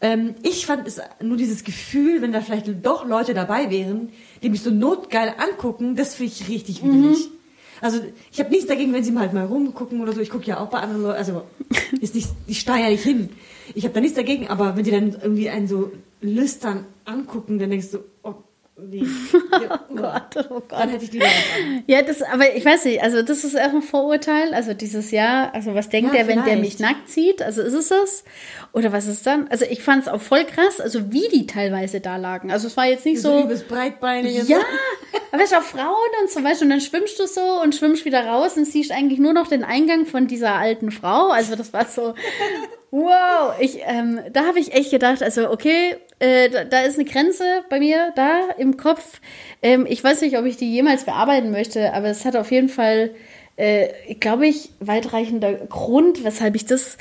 Speaker 2: Ähm, ich fand es nur dieses Gefühl, wenn da vielleicht doch Leute dabei wären, die mich so notgeil angucken, das finde ich richtig widerlich. Mhm. Also ich habe nichts dagegen, wenn sie mal halt mal rumgucken oder so. Ich gucke ja auch bei anderen Leuten, also ist nicht, ich stehe ja nicht hin. Ich habe da nichts dagegen, aber wenn die dann irgendwie einen so lüstern angucken, dann denkst du, Nee. Ja, oh Gott, oh Gott. Dann hätte ich lieber was an.
Speaker 1: Ja, das, aber ich weiß nicht, also das ist erstmal Vorurteil. Also dieses Jahr, also was denkt ja, der, wenn der mich nackt sieht? Also ist es das? Oder was ist dann? Also ich fand es auch voll krass, also wie die teilweise da lagen. Also es war jetzt nicht so.
Speaker 2: Du bist breitbeinig.
Speaker 1: Ja, aber weißt du, auch Frauen und so, weißt du, und dann schwimmst du so und schwimmst wieder raus und siehst eigentlich nur noch den Eingang von dieser alten Frau. Also das war so, wow. Ich, ähm, da habe ich echt gedacht, also okay, äh, da, da, ist eine Grenze bei mir da im Kopf. Ähm, ich weiß nicht, ob ich die jemals bearbeiten möchte, aber es hat auf jeden Fall, äh, glaube ich, weitreichender Grund, weshalb ich das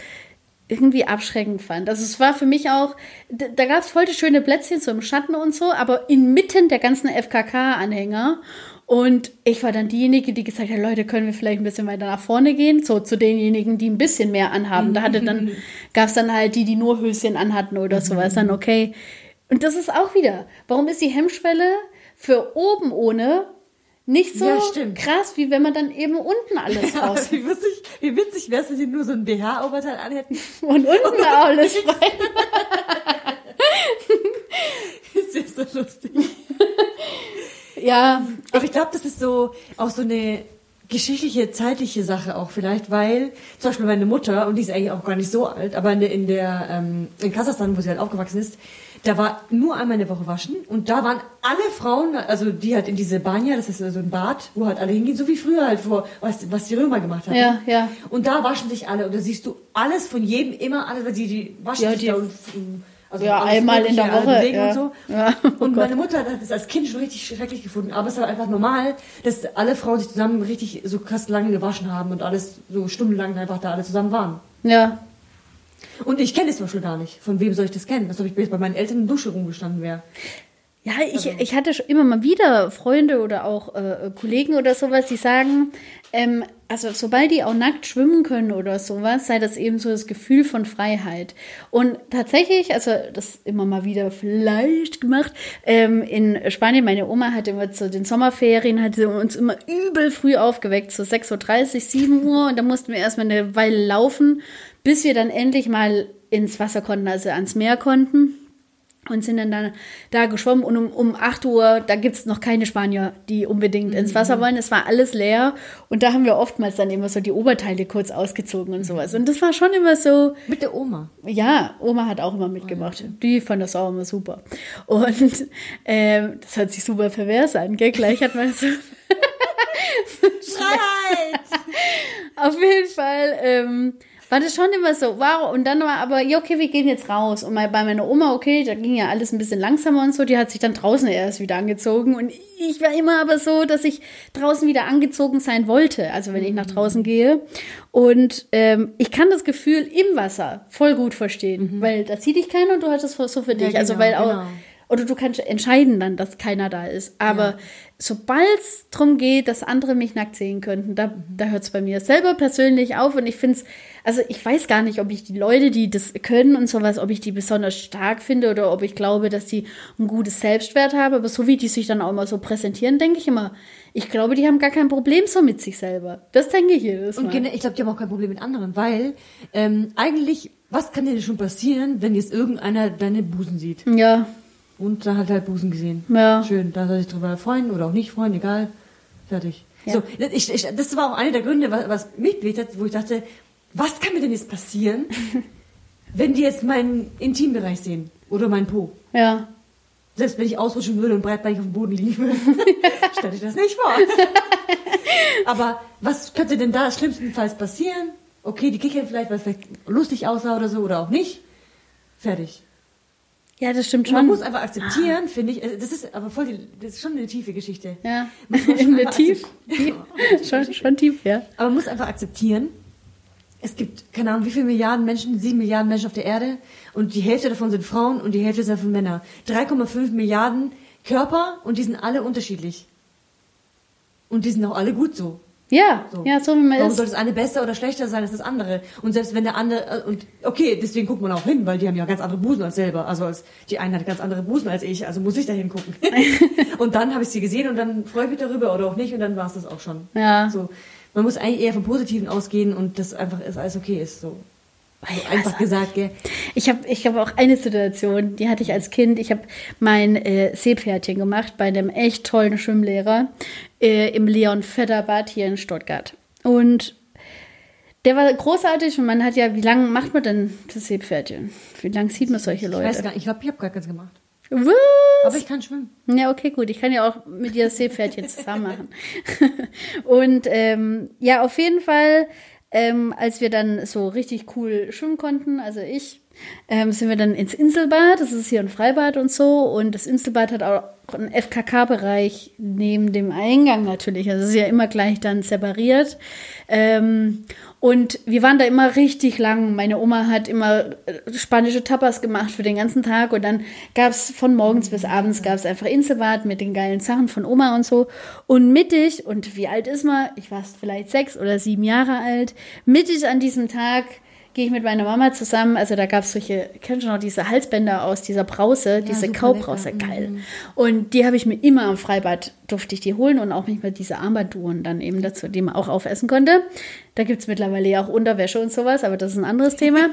Speaker 1: irgendwie abschreckend fand. Also es war für mich auch, da, gab es voll die schöne Plätzchen so im Schatten und so, aber inmitten der ganzen FKK-Anhänger. Und ich war dann diejenige, die gesagt hat, Leute, können wir vielleicht ein bisschen weiter nach vorne gehen? So zu denjenigen, die ein bisschen mehr anhaben. Da hatte dann, gab es dann halt die, die nur Höschen anhatten oder sowas. Dann okay. Und das ist auch wieder, warum ist die Hemmschwelle für oben ohne nicht so ja, krass, wie wenn man dann eben unten alles raus.
Speaker 2: Wie witzig, wie witzig wäre es, wenn sie nur so ein BH-Oberteil anhätten.
Speaker 1: Und unten alles frei.
Speaker 2: das ist ja so lustig.
Speaker 1: Ja.
Speaker 2: Aber ich glaube, das ist so auch so eine geschichtliche, zeitliche Sache auch vielleicht, weil zum Beispiel meine Mutter, und die ist eigentlich auch gar nicht so alt, aber in der, in, der, ähm, in Kasachstan, wo sie halt aufgewachsen ist, da war nur einmal in der Woche waschen und da waren alle Frauen, also die halt in diese Banya, das ist so ein Bad, wo halt alle hingehen, so wie früher halt vor, was, was die Römer gemacht haben.
Speaker 1: Ja, ja.
Speaker 2: Und da waschen sich alle und da siehst du alles von jedem immer, alles, weil die, die waschen ja, sich die, da und,
Speaker 1: also ja, einmal in der Woche. Ja.
Speaker 2: Und, so. ja. oh und meine Mutter hat das als Kind schon richtig schrecklich gefunden. Aber es war einfach normal, dass alle Frauen sich zusammen richtig so krass lange gewaschen haben und alles so stundenlang einfach da alle zusammen waren.
Speaker 1: Ja.
Speaker 2: Und ich kenne es zum Beispiel gar nicht. Von wem soll ich das kennen? Was ob ich bei meinen Eltern in der Dusche rumgestanden wäre.
Speaker 1: Ja, ich, also. ich hatte schon immer mal wieder Freunde oder auch äh, Kollegen oder sowas, die sagen, ähm, also sobald die auch nackt schwimmen können oder sowas, sei das eben so das Gefühl von Freiheit. Und tatsächlich, also das immer mal wieder vielleicht gemacht, ähm, in Spanien, meine Oma hatte immer zu den Sommerferien, hatte uns immer übel früh aufgeweckt, so 6.30 Uhr, 7 Uhr und da mussten wir erstmal eine Weile laufen, bis wir dann endlich mal ins Wasser konnten, also ans Meer konnten und sind dann da, da geschwommen und um, um 8 Uhr, da gibt es noch keine Spanier, die unbedingt mhm. ins Wasser wollen. Es war alles leer und da haben wir oftmals dann immer so die Oberteile kurz ausgezogen und sowas. Und das war schon immer so.
Speaker 2: Mit der Oma?
Speaker 1: Ja, Oma hat auch immer mitgemacht. Oh, Die fand das auch immer super. Und ähm, das hört sich super pervers an, gell? Gleich hat man so.
Speaker 2: Freiheit!
Speaker 1: Auf jeden Fall. Ähm, war das schon immer so, wow. Und dann war aber, ja, okay, wir gehen jetzt raus. Und bei meiner Oma, okay, da ging ja alles ein bisschen langsamer und so, die hat sich dann draußen erst wieder angezogen. Und ich war immer aber so, dass ich draußen wieder angezogen sein wollte, also wenn ich nach draußen gehe. Und ähm, ich kann das Gefühl im Wasser voll gut verstehen, mhm. weil da sieht dich keiner und du hast es so für dich. Ja, also genau, also weil auch. Genau oder du kannst entscheiden dann, dass keiner da ist. Aber ja. sobald es darum geht, dass andere mich nackt sehen könnten, da, da hört es bei mir selber persönlich auf. Und ich finde es, also ich weiß gar nicht, ob ich die Leute, die das können und sowas, ob ich die besonders stark finde oder ob ich glaube, dass die ein gutes Selbstwert haben. Aber so wie die sich dann auch immer so präsentieren, denke ich immer, ich glaube, die haben gar kein Problem so mit sich selber. Das denke ich jedes
Speaker 2: Mal. Und ich glaube, die haben auch kein Problem mit anderen, weil ähm, eigentlich, was kann dir schon passieren, wenn jetzt irgendeiner deine Busen sieht?
Speaker 1: Ja.
Speaker 2: Und da hat er halt Busen gesehen.
Speaker 1: Ja.
Speaker 2: Schön, da soll sich drüber freuen oder auch nicht freuen, egal. Fertig. Ja. So, ich, ich, das war auch einer der Gründe, was, was mich bewegt hat, wo ich dachte, was kann mir denn jetzt passieren, wenn die jetzt meinen Intimbereich sehen oder meinen Po?
Speaker 1: Ja.
Speaker 2: Selbst wenn ich ausrutschen würde und breitbeinig auf dem Boden liegen würde, stell ich das nicht vor. Aber was könnte denn da schlimmstenfalls passieren? Okay, die kickern vielleicht, weil es vielleicht lustig aussah oder so oder auch nicht. Fertig.
Speaker 1: Ja, das stimmt schon.
Speaker 2: Man muss einfach akzeptieren, ah. finde ich. Äh, das ist aber voll die, das ist schon eine tiefe Geschichte.
Speaker 1: Ja. In der tief. schon, schon tief, ja.
Speaker 2: Aber man muss einfach akzeptieren, es gibt, keine Ahnung, wie viele Milliarden Menschen, sieben Milliarden Menschen auf der Erde und die Hälfte davon sind Frauen und die Hälfte sind von Männern. 3,5 Milliarden Körper und die sind alle unterschiedlich. Und die sind auch alle gut so.
Speaker 1: Ja, so. ja, so wie man
Speaker 2: Warum
Speaker 1: ist.
Speaker 2: soll das eine besser oder schlechter sein als das andere? Und selbst wenn der andere, äh, und okay, deswegen guckt man auch hin, weil die haben ja ganz andere Busen als selber. Also als, die eine hat ganz andere Busen als ich, also muss ich da hingucken. und dann habe ich sie gesehen und dann freue ich mich darüber oder auch nicht und dann war es das auch schon.
Speaker 1: Ja.
Speaker 2: So, man muss eigentlich eher vom Positiven ausgehen und das einfach ist alles okay ist. So. Also einfach
Speaker 1: also-
Speaker 2: gesagt, gell?
Speaker 1: Ich habe ich hab auch eine Situation, die hatte ich als Kind. Ich habe mein äh, Seepferdchen gemacht bei einem echt tollen Schwimmlehrer äh, im Leon Fedderbad hier in Stuttgart. Und der war großartig und man hat ja, wie lange macht man denn das Seepferdchen? Wie lange sieht man solche
Speaker 2: Ich weiß
Speaker 1: Leute?
Speaker 2: gar nicht, ich glaube, ich habe gar keins gemacht.
Speaker 1: Was?
Speaker 2: Aber ich kann schwimmen.
Speaker 1: Ja, okay, gut. Ich kann ja auch mit dir das Seepferdchen zusammen machen. und ähm, ja, auf jeden Fall, ähm, als wir dann so richtig cool schwimmen konnten, also ich, ähm, sind wir dann ins Inselbad. Das ist hier ein Freibad und so. Und das Inselbad hat auch einen FKK-Bereich neben dem Eingang natürlich. Also es ist ja immer gleich dann separiert. Ähm, und wir waren da immer richtig lang. Meine Oma hat immer äh, spanische Tapas gemacht für den ganzen Tag. Und dann gab es von morgens bis abends gab einfach Inselbad mit den geilen Sachen von Oma und so. Und mittig, und wie alt ist man? Ich war vielleicht sechs oder sieben Jahre alt. Mittig an diesem Tag gehe ich mit meiner Mama zusammen. Also da gab es solche, kennst du noch diese Halsbänder aus dieser Brause, diese
Speaker 2: super
Speaker 1: Kaubrause,
Speaker 2: lecker.
Speaker 1: geil. Und die habe ich mir immer am Freibad, durfte ich die holen und auch manchmal diese Armbanduhren dann eben dazu, die man auch aufessen konnte. Da gibt es mittlerweile ja auch Unterwäsche und sowas, aber das ist ein anderes Thema.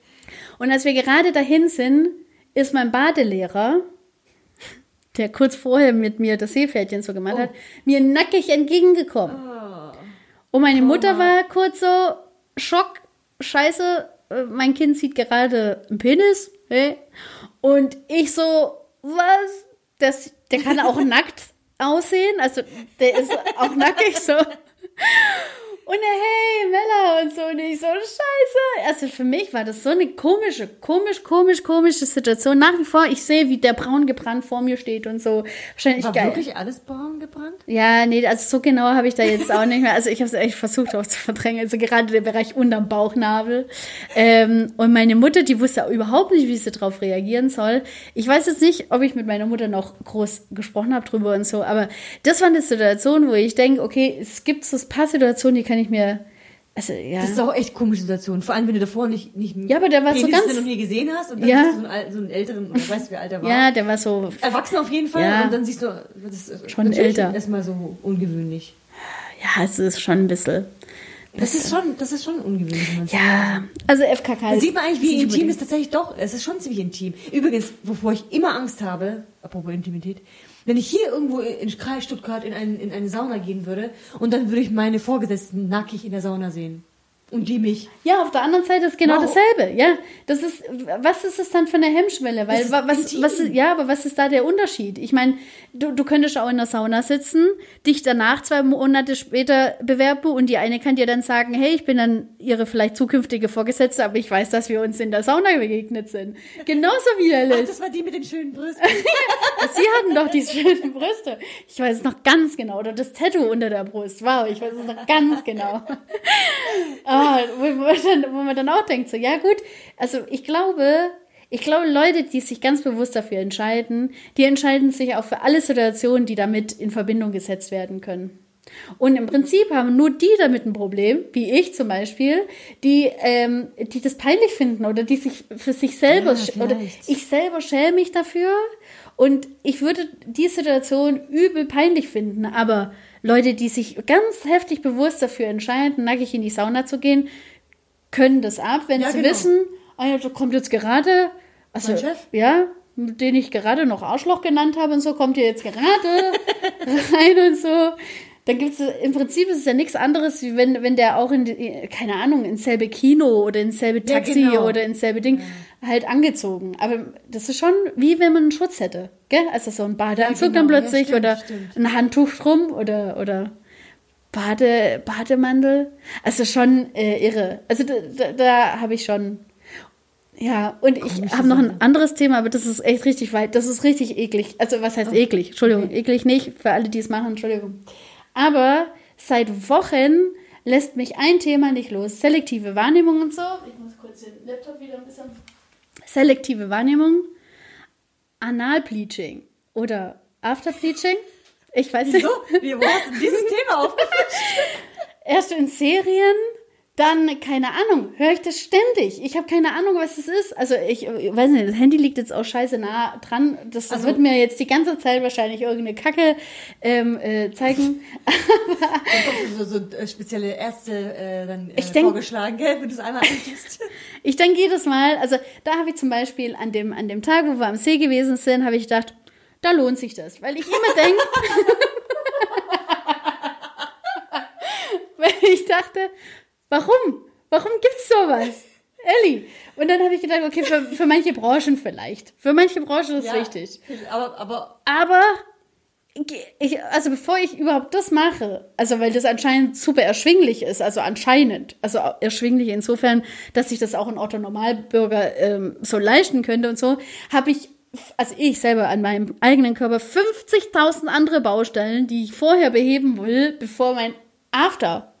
Speaker 1: und als wir gerade dahin sind, ist mein Badelehrer, der kurz vorher mit mir das Seepferdchen so gemacht hat, mir nackig entgegengekommen. Und meine Mutter war kurz so, Schock, scheiße, äh, mein Kind sieht gerade einen Penis. Hey. Und ich so, was? Das, der kann auch nackt aussehen. Also der ist auch nackig so. Und hey, Mella und so. Und ich so, scheiße. Also für mich war das so eine komische, komisch, komisch, komische Situation. Nach wie vor, ich sehe, wie der braun gebrannt vor mir steht und so. Wahrscheinlich
Speaker 2: War
Speaker 1: geil.
Speaker 2: wirklich alles braun gebrannt?
Speaker 1: Ja, nee, also so genau habe ich da jetzt auch nicht mehr. Also ich habe es echt versucht auch zu verdrängen. Also gerade der Bereich unterm Bauchnabel. Ähm, und meine Mutter, die wusste überhaupt nicht, wie sie darauf reagieren soll. Ich weiß jetzt nicht, ob ich mit meiner Mutter noch groß gesprochen habe drüber und so, aber das war eine Situation, wo ich denke, okay, es gibt so ein paar Situationen, die kann ich mir, also ja.
Speaker 2: Das ist auch echt komische Situation. Vor allem, wenn du davor nicht, nicht
Speaker 1: Ja, aber der war so ganz-
Speaker 2: noch nie gesehen hast und dann
Speaker 1: Ja.
Speaker 2: siehst du so einen, so einen älteren, oder weißt du, wie alt er war?
Speaker 1: ja, der war so,
Speaker 2: Erwachsen auf jeden Fall
Speaker 1: Ja.
Speaker 2: und dann siehst du, das ist
Speaker 1: Schon älter.
Speaker 2: erstmal so ungewöhnlich.
Speaker 1: ja, es ist schon ein bisschen.
Speaker 2: Das ist schon, das ist schon ungewöhnlich.
Speaker 1: Ja, also FKK
Speaker 2: Da sieht man eigentlich, wie intim es tatsächlich doch ist. Es ist schon ziemlich intim. Übrigens, wovor ich immer Angst habe, apropos Intimität, wenn ich hier irgendwo in Kreis Stuttgart in, ein, in eine Sauna gehen würde und dann würde ich meine Vorgesetzten nackig in der Sauna sehen. Und die mich.
Speaker 1: Ja, auf der anderen Seite ist genau
Speaker 2: Wow.
Speaker 1: dasselbe. Ja, das ist, was ist es dann für eine Hemmschwelle? Weil, was,
Speaker 2: intim.
Speaker 1: was, ist- ja, aber was ist da der Unterschied? Ich meine, du, du könntest auch in der Sauna sitzen, dich danach zwei Monate später bewerben und die eine kann dir dann sagen, hey, ich bin dann ihre vielleicht zukünftige Vorgesetzte, aber ich weiß, dass wir uns in der Sauna begegnet sind. Genauso
Speaker 2: Ach,
Speaker 1: widerlich.
Speaker 2: das war die mit den schönen Brüsten.
Speaker 1: Sie hatten doch die schönen Brüste. Ich weiß es noch ganz genau. Oder das Tattoo unter der Brust. Wow, ich weiß es noch ganz genau. ah, wo, wo, man dann, wo man dann auch denkt, so, ja gut, also ich glaube, ich glaube, Leute, die sich ganz bewusst dafür entscheiden, die entscheiden sich auch für alle Situationen, die damit in Verbindung gesetzt werden können. Und im Prinzip haben nur die damit ein Problem, wie ich zum Beispiel, die, ähm, die das peinlich finden oder die sich für sich selber,
Speaker 2: Ja,
Speaker 1: oder ich selber schäme mich dafür. Und ich würde die Situation übel peinlich finden, aber Leute, die sich ganz heftig bewusst dafür entscheiden, nackig in die Sauna zu gehen, können das ab, wenn
Speaker 2: Ja,
Speaker 1: sie
Speaker 2: genau.
Speaker 1: wissen, ah ja, da kommt jetzt gerade, also, ja, den ich gerade noch Arschloch genannt habe und so, kommt ihr jetzt gerade rein und so. Dann gibt es im Prinzip ist es ja nichts anderes, wie wenn, wenn der auch in, keine Ahnung, ins selbe Kino oder ins selbe
Speaker 2: Ja,
Speaker 1: Taxi
Speaker 2: genau.
Speaker 1: oder ins selbe Ding halt angezogen. Aber das ist schon wie wenn man einen Schutz hätte, gell? Also so ein Badeanzug
Speaker 2: Ja,
Speaker 1: dann
Speaker 2: genau. Ja,
Speaker 1: plötzlich
Speaker 2: stimmt,
Speaker 1: oder
Speaker 2: stimmt.
Speaker 1: ein Handtuch drum oder, oder Bade, Bademantel. Also schon äh, irre. Also da, da, da habe ich schon. Ja, und ich
Speaker 2: Komische
Speaker 1: habe noch ein anderes Thema, aber das ist echt richtig weit. Das ist richtig eklig. Also, was heißt eklig? Entschuldigung,
Speaker 2: okay.
Speaker 1: eklig nicht für alle, die es machen. Entschuldigung. Aber seit Wochen lässt mich ein Thema nicht los. Selektive Wahrnehmung und so. Ich muss kurz den Laptop wieder ein bisschen. Selektive Wahrnehmung, Analbleaching oder Afterbleaching. Ich weiß nicht.
Speaker 2: Wieso? Wie, wo hast du dieses Thema aufgefasst?
Speaker 1: Erst in Serien, dann, keine Ahnung, höre ich das ständig. Ich habe keine Ahnung, was das ist. Also ich, ich weiß nicht, das Handy liegt jetzt auch scheiße nah dran. Das, das
Speaker 2: Also-
Speaker 1: wird mir jetzt die ganze Zeit wahrscheinlich irgendeine Kacke ähm, äh, zeigen.
Speaker 2: Du so, so äh, spezielle Ärzte äh, dann äh,
Speaker 1: Ich denk-
Speaker 2: vorgeschlagen, gell, wenn du es einmal antiest.
Speaker 1: Ich denke jedes Mal, also da habe ich zum Beispiel an dem, an dem Tag, wo wir am See gewesen sind, habe ich gedacht, da lohnt sich das. Weil ich immer denke, weil ich dachte, warum? Warum gibt's sowas? Elli. Und dann habe ich gedacht, okay, für, für manche Branchen vielleicht. Für manche Branchen ist es wichtig.
Speaker 2: Aber, aber
Speaker 1: Aber ich, also bevor ich überhaupt das mache, also weil das anscheinend super erschwinglich ist, also anscheinend, also erschwinglich insofern, dass sich das auch ein Otto Normalbürger ähm, so leisten könnte und so, habe ich, also ich selber an meinem eigenen Körper 50.000 andere Baustellen, die ich vorher beheben will, bevor mein After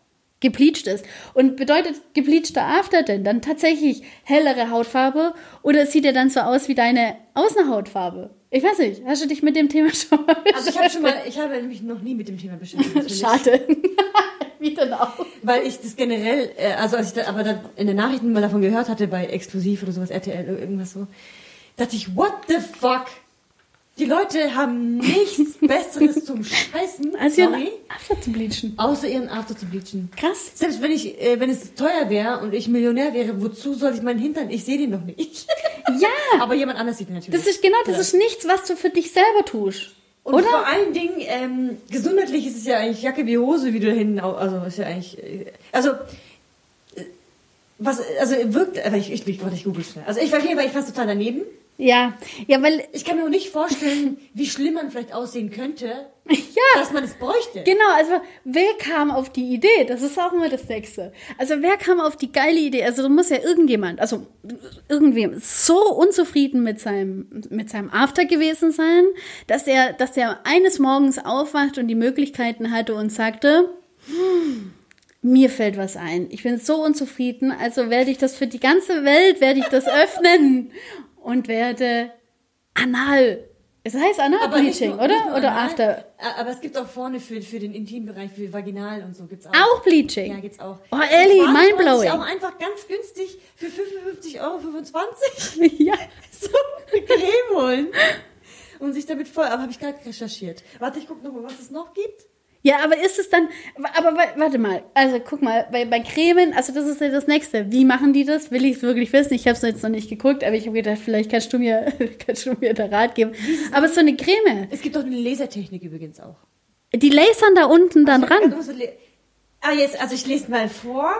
Speaker 1: gebleached ist. Und bedeutet gebleachter After denn dann tatsächlich hellere Hautfarbe oder sieht er dann so aus wie deine Außenhautfarbe? Ich weiß nicht, hast du dich mit dem Thema schon mal
Speaker 2: also ich habe schon mal, ich habe mich noch nie mit dem Thema beschäftigt.
Speaker 1: Schade. wie denn auch?
Speaker 2: Weil ich das generell, äh, also als ich da, aber dann in den Nachrichten mal davon gehört hatte, bei Exklusiv oder sowas, RTL oder irgendwas so, dachte ich, what the fuck? Die Leute haben nichts Besseres zum Scheißen,
Speaker 1: Als ihren After zu bleachen.
Speaker 2: außer ihren After zu bleachen.
Speaker 1: Krass.
Speaker 2: Selbst wenn ich, äh, wenn es teuer wäre und ich Millionär wäre, wozu soll ich meinen Hintern? Ich sehe den noch nicht.
Speaker 1: Ja,
Speaker 2: Aber jemand anders sieht den natürlich.
Speaker 1: das ist genau, das
Speaker 2: Ja.
Speaker 1: ist nichts, was du für dich selber tust.
Speaker 2: Und
Speaker 1: Oder?
Speaker 2: vor allen Dingen, ähm, gesundheitlich ist es ja eigentlich Jacke wie Hose, wie du da hinten, also ist ja eigentlich, äh, also, äh, was, also wirkt, aber ich, ich, ich, ich google schnell. Also ich verstehe, weil ich fast total daneben.
Speaker 1: Ja, ja, weil,
Speaker 2: Ich kann mir auch nicht vorstellen, wie schlimm man vielleicht aussehen könnte,
Speaker 1: ja.
Speaker 2: dass man es bräuchte.
Speaker 1: Genau, also wer kam auf die Idee? Das ist auch immer das Nächste. Also wer kam auf die geile Idee? Also da muss ja irgendjemand, also irgendwem so unzufrieden mit seinem, mit seinem After gewesen sein, dass er, dass er eines Morgens aufwacht und die Möglichkeiten hatte und sagte, "Hm, mir fällt was ein. Ich bin so unzufrieden, also werde ich das für die ganze Welt, werde ich das öffnen und werde anal. Es heißt Anal-Bleaching, oder?
Speaker 2: nicht
Speaker 1: Oder
Speaker 2: anal,
Speaker 1: After.
Speaker 2: Aber es gibt auch vorne für, für den Intimbereich, für Vaginal und so gibt's auch.
Speaker 1: Auch Bleaching.
Speaker 2: Ja, gibt's auch.
Speaker 1: Oh, Ellie,
Speaker 2: Das war
Speaker 1: mindblowing.
Speaker 2: auch einfach ganz günstig für 55,25 Euro
Speaker 1: ja.
Speaker 2: so eine Creme holen und sich damit voll. Aber habe ich gerade recherchiert. Warte, ich gucke nochmal, was es noch gibt.
Speaker 1: Ja, aber ist es dann, aber wa- warte mal, also guck mal, bei, bei Cremen, also das ist ja das Nächste. Wie machen die das? Will ich es wirklich wissen? Ich habe es jetzt noch nicht geguckt, aber ich habe gedacht, vielleicht kannst du mir, kannst du mir da Rat geben. Aber so eine Creme,
Speaker 2: Es gibt auch eine Lasertechnik übrigens auch.
Speaker 1: die lasern da unten dann
Speaker 2: Ich hab
Speaker 1: ran.
Speaker 2: grad so le- Ah, jetzt, also ich lese mal vor.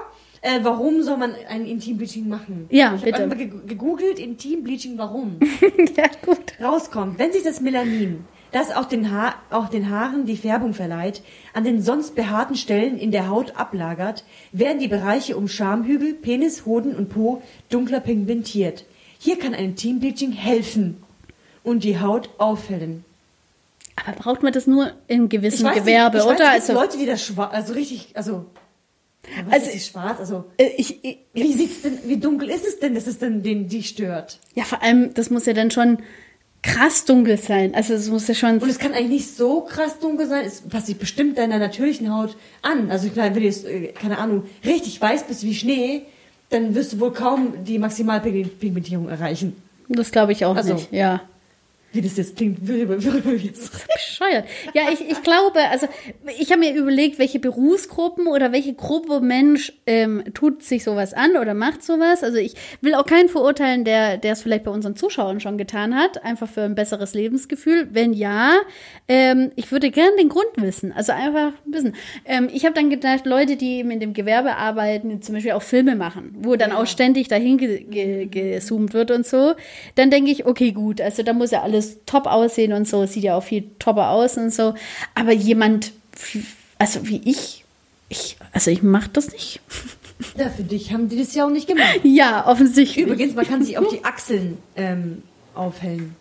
Speaker 2: Äh, warum soll man ein Intimbleaching machen?
Speaker 1: Ja,
Speaker 2: ich
Speaker 1: bitte.
Speaker 2: habe einmal ge- gegoogelt, Intimbleaching, warum?
Speaker 1: ja, gut.
Speaker 2: rauskommt, wenn sich das Melanin, das auch den, ha auch den Haaren die Färbung verleiht, an den sonst behaarten Stellen in der Haut ablagert, werden die Bereiche um Schamhügel, Penis, Hoden und Po dunkler pigmentiert. Hier kann ein Teambleaching helfen und die Haut aufhellen.
Speaker 1: Aber braucht man das nur in gewissem
Speaker 2: weiß
Speaker 1: Gewerbe,
Speaker 2: nicht, ich
Speaker 1: oder?
Speaker 2: Weiß,
Speaker 1: also,
Speaker 2: Leute, die das schwarz, also richtig, also, ja, was
Speaker 1: Also-
Speaker 2: ist schwarz? Also,
Speaker 1: äh, ich, ich,
Speaker 2: wie sieht's denn, wie dunkel ist es denn, dass es denn den, die stört?
Speaker 1: ja, vor allem, das muss ja dann schon krass dunkel sein. Also es muss ja schon.
Speaker 2: Und es kann eigentlich nicht so krass dunkel sein. Es passt sich bestimmt deiner natürlichen Haut an. Also ich meine, wenn du jetzt, äh, keine Ahnung, richtig weiß bist wie Schnee, dann wirst du wohl kaum die Maximalpigmentierung erreichen.
Speaker 1: Das glaube ich auch
Speaker 2: Also-
Speaker 1: nicht, ja.
Speaker 2: Wie das jetzt klingt, worüber worüber wir jetzt
Speaker 1: Bescheuert. Ja, ich, ich glaube, also ich habe mir überlegt, welche Berufsgruppen oder welche Gruppe Mensch ähm, tut sich sowas an oder macht sowas. Also ich will auch keinen verurteilen, der der es vielleicht bei unseren Zuschauern schon getan hat, einfach für ein besseres Lebensgefühl. Wenn ja, ähm, ich würde gern den Grund wissen. Also einfach wissen. Ähm, ich habe dann gedacht, Leute, die eben in dem Gewerbe arbeiten, zum Beispiel auch Filme machen, wo dann auch ständig dahin ge ge gezoomt wird und so, dann denke ich, okay, gut, also da muss ja alles top aussehen und so, sieht ja auch viel topper aus und so. Aber jemand, wie- also wie ich, ich also ich mache das nicht.
Speaker 2: Ja, für dich haben die das ja auch nicht gemacht.
Speaker 1: Ja, offensichtlich.
Speaker 2: Übrigens, man kann sich auch die Achseln ähm, aufhellen.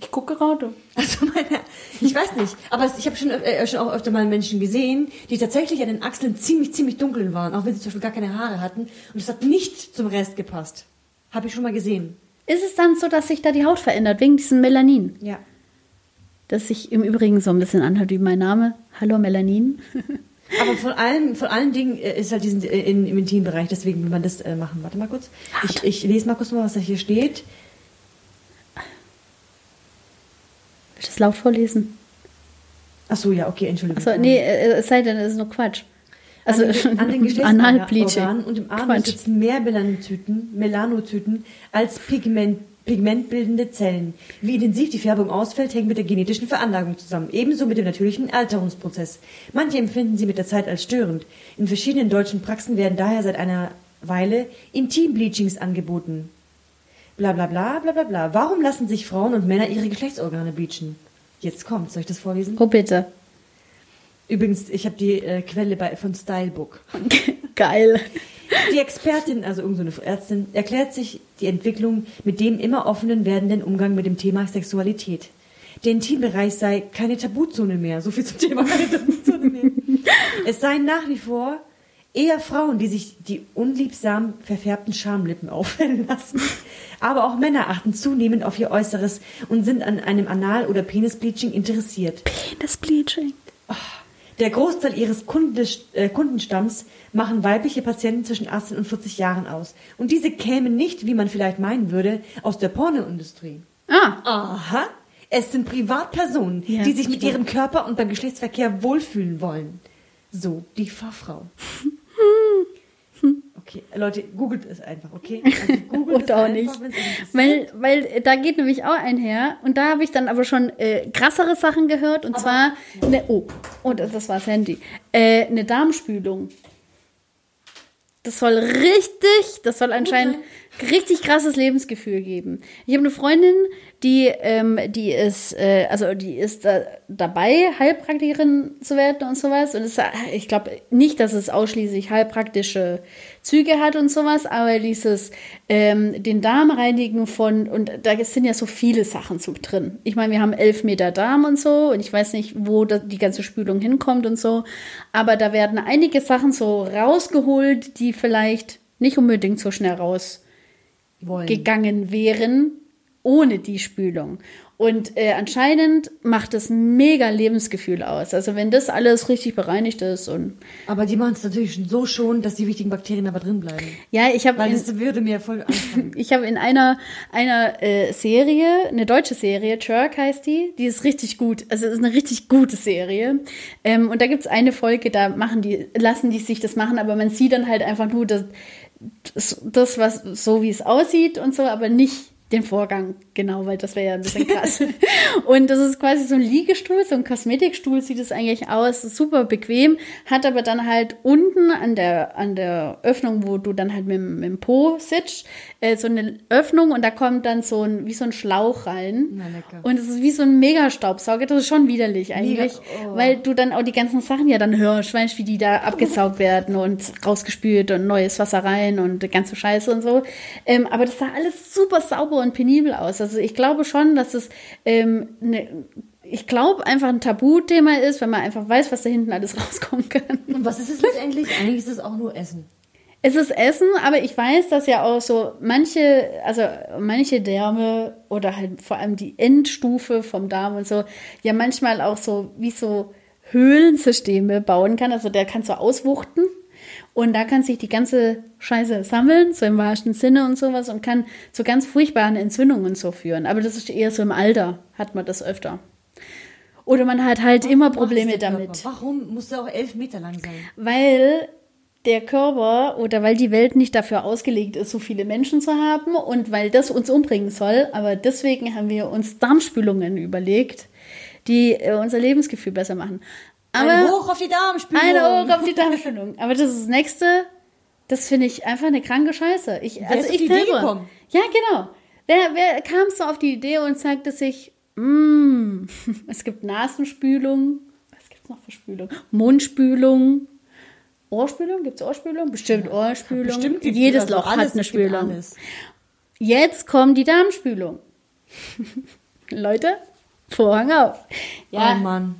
Speaker 1: Ich gucke gerade.
Speaker 2: Also meine, ich weiß nicht, aber ich habe schon, äh, schon auch öfter mal Menschen gesehen, die tatsächlich an den Achseln ziemlich, ziemlich dunkel waren, auch wenn sie zum Beispiel gar keine Haare hatten. Und es hat nicht zum Rest gepasst. Habe ich schon mal gesehen.
Speaker 1: Ist es dann so, dass sich da die Haut verändert, wegen diesem Melanin?
Speaker 2: Ja.
Speaker 1: Das sich im Übrigen so ein bisschen anhört wie mein Name. Hallo Melanin.
Speaker 2: Aber von allen, von allen Dingen äh, ist halt diesen äh, in, im Intimbereich, deswegen will man das äh, machen. Warte mal kurz. Ich, ich lese mal kurz mal, was da hier steht.
Speaker 1: Willst du das laut vorlesen?
Speaker 2: Ach so, ja, okay, Entschuldigung.
Speaker 1: Achso, nee, äh, es sei denn, es ist nur Quatsch. Also
Speaker 2: an den, an den und im Anus sitzen mehr Melanozyten, Melanozyten als Pigment, pigmentbildende Zellen. Wie intensiv die Färbung ausfällt, hängt mit der genetischen Veranlagung zusammen, ebenso mit dem natürlichen Alterungsprozess. Manche empfinden sie mit der Zeit als störend. In verschiedenen deutschen Praxen werden daher seit einer Weile Intimbleachings angeboten. Bla bla bla bla bla bla. Warum lassen sich Frauen und Männer ihre Geschlechtsorgane bleachen? Jetzt kommt, soll ich das vorlesen?
Speaker 1: Oh bitte.
Speaker 2: Übrigens, ich habe die äh, Quelle bei, von Stylebook.
Speaker 1: Geil.
Speaker 2: Die Expertin, also irgendeine so Ärztin, erklärt sich die Entwicklung mit dem immer offenen werdenden Umgang mit dem Thema Sexualität. Der Intimbereich sei keine Tabuzone mehr. So viel zum Thema keine Tabuzone mehr. es seien nach wie vor eher Frauen, die sich die unliebsam verfärbten Schamlippen auffällen lassen. Aber auch Männer achten zunehmend auf ihr Äußeres und sind an einem Anal- oder Penisbleaching interessiert.
Speaker 1: Penisbleaching.
Speaker 2: Oh. Der Großteil ihres äh, Kundenstamms machen weibliche Patienten zwischen 18 und 40 Jahren aus. Und diese kämen nicht, wie man vielleicht meinen würde, aus der Pornoindustrie.
Speaker 1: Ah.
Speaker 2: Aha. Es sind Privatpersonen, ja, die sich mit ihrem Körper und beim Geschlechtsverkehr wohlfühlen wollen. So die Fachfrau. Okay, Leute, googelt es einfach, okay? Also
Speaker 1: googelt Oder auch nicht. Weil, weil da geht nämlich auch einher und da habe ich dann aber schon äh, krassere Sachen gehört und aber zwar, eine, oh, oh, das war das Handy, äh, eine Darmspülung. Das soll richtig, das soll anscheinend richtig krasses Lebensgefühl geben. Ich habe eine Freundin, die, ähm, die ist, äh, also die ist da, dabei, Heilpraktikerin zu werden und sowas. Und es, ich glaube nicht, dass es ausschließlich heilpraktische Züge hat und sowas, aber dieses ähm, den Darm reinigen von, und da sind ja so viele Sachen so drin. Ich meine, wir haben elf Meter Darm und so, und ich weiß nicht, wo die ganze Spülung hinkommt und so, aber da werden einige Sachen so rausgeholt, die vielleicht nicht unbedingt so schnell rausgegangen wären ohne die Spülung. Und äh, anscheinend macht das mega Lebensgefühl aus. Also wenn das alles richtig bereinigt ist und.
Speaker 2: Aber die machen es natürlich so schon, dass die wichtigen Bakterien aber drin bleiben.
Speaker 1: Ja, ich habe.
Speaker 2: Weil das würde mir voll
Speaker 1: ich habe in einer einer äh, Serie, eine deutsche Serie, Jerk heißt die, die ist richtig gut. Also es ist eine richtig gute Serie. Ähm, und da gibt es eine Folge, da machen die, lassen die sich das machen, aber man sieht dann halt einfach nur das, das, das was so wie es aussieht und so, aber nicht den Vorgang, genau, weil das wäre ja ein bisschen krass. und das ist quasi so ein Liegestuhl, so ein Kosmetikstuhl sieht es eigentlich aus, super bequem, hat aber dann halt unten an der, an der Öffnung, wo du dann halt mit, mit dem Po sitzt, äh, so eine Öffnung und da kommt dann so ein, wie so ein Schlauch rein. Na, lecker. Und es ist wie so ein Megastaubsauger, das ist schon widerlich eigentlich, Mega, oh. weil du dann auch die ganzen Sachen ja dann hörst, weißt wie die da abgesaugt werden und rausgespült und neues Wasser rein und ganze Scheiße und so. Ähm, aber das sah alles super sauber und penibel aus. Also ich glaube schon, dass es ähm, ne, ich glaube, einfach ein Tabuthema ist, wenn man einfach weiß, was da hinten alles rauskommen kann.
Speaker 2: Und was ist es letztendlich? Eigentlich ist es auch nur Essen.
Speaker 1: Es ist Essen, aber ich weiß, dass ja auch so manche, also manche Därme oder halt vor allem die Endstufe vom Darm und so, ja manchmal auch so wie so Höhlensysteme bauen kann. Also der kann so auswuchten und da kann sich die ganze Scheiße sammeln, so im wahrsten Sinne und sowas, und kann zu ganz furchtbaren Entzündungen so führen. Aber das ist eher so im Alter, hat man das öfter. Oder man hat halt Warum immer Probleme damit.
Speaker 2: Warum muss der auch elf Meter lang sein?
Speaker 1: Weil der Körper oder weil die Welt nicht dafür ausgelegt ist, so viele Menschen zu haben und weil das uns umbringen soll. Aber deswegen haben wir uns Darmspülungen überlegt, die äh, unser Lebensgefühl besser machen.
Speaker 2: Aber ein Hoch auf die Darmspülung.
Speaker 1: Ein Hoch auf die Darmspülung. Aber das ist das nächste, das finde ich einfach eine kranke Scheiße. Ich,
Speaker 2: wer
Speaker 1: also
Speaker 2: ist
Speaker 1: ich
Speaker 2: die Idee gekommen?
Speaker 1: Ja, genau. Wer, wer kam so auf die Idee und sagte sich, mm, es gibt Nasenspülung, was gibt es noch für Spülung? Mundspülung, Ohrspülung? Gibt es Ohrspülung? Bestimmt ja, Ohrspülung. Bestimmt Jedes also Loch alles, hat eine Spülung. Jetzt kommt die Darmspülung. Leute, Vorhang auf. Ja.
Speaker 2: Oh Mann.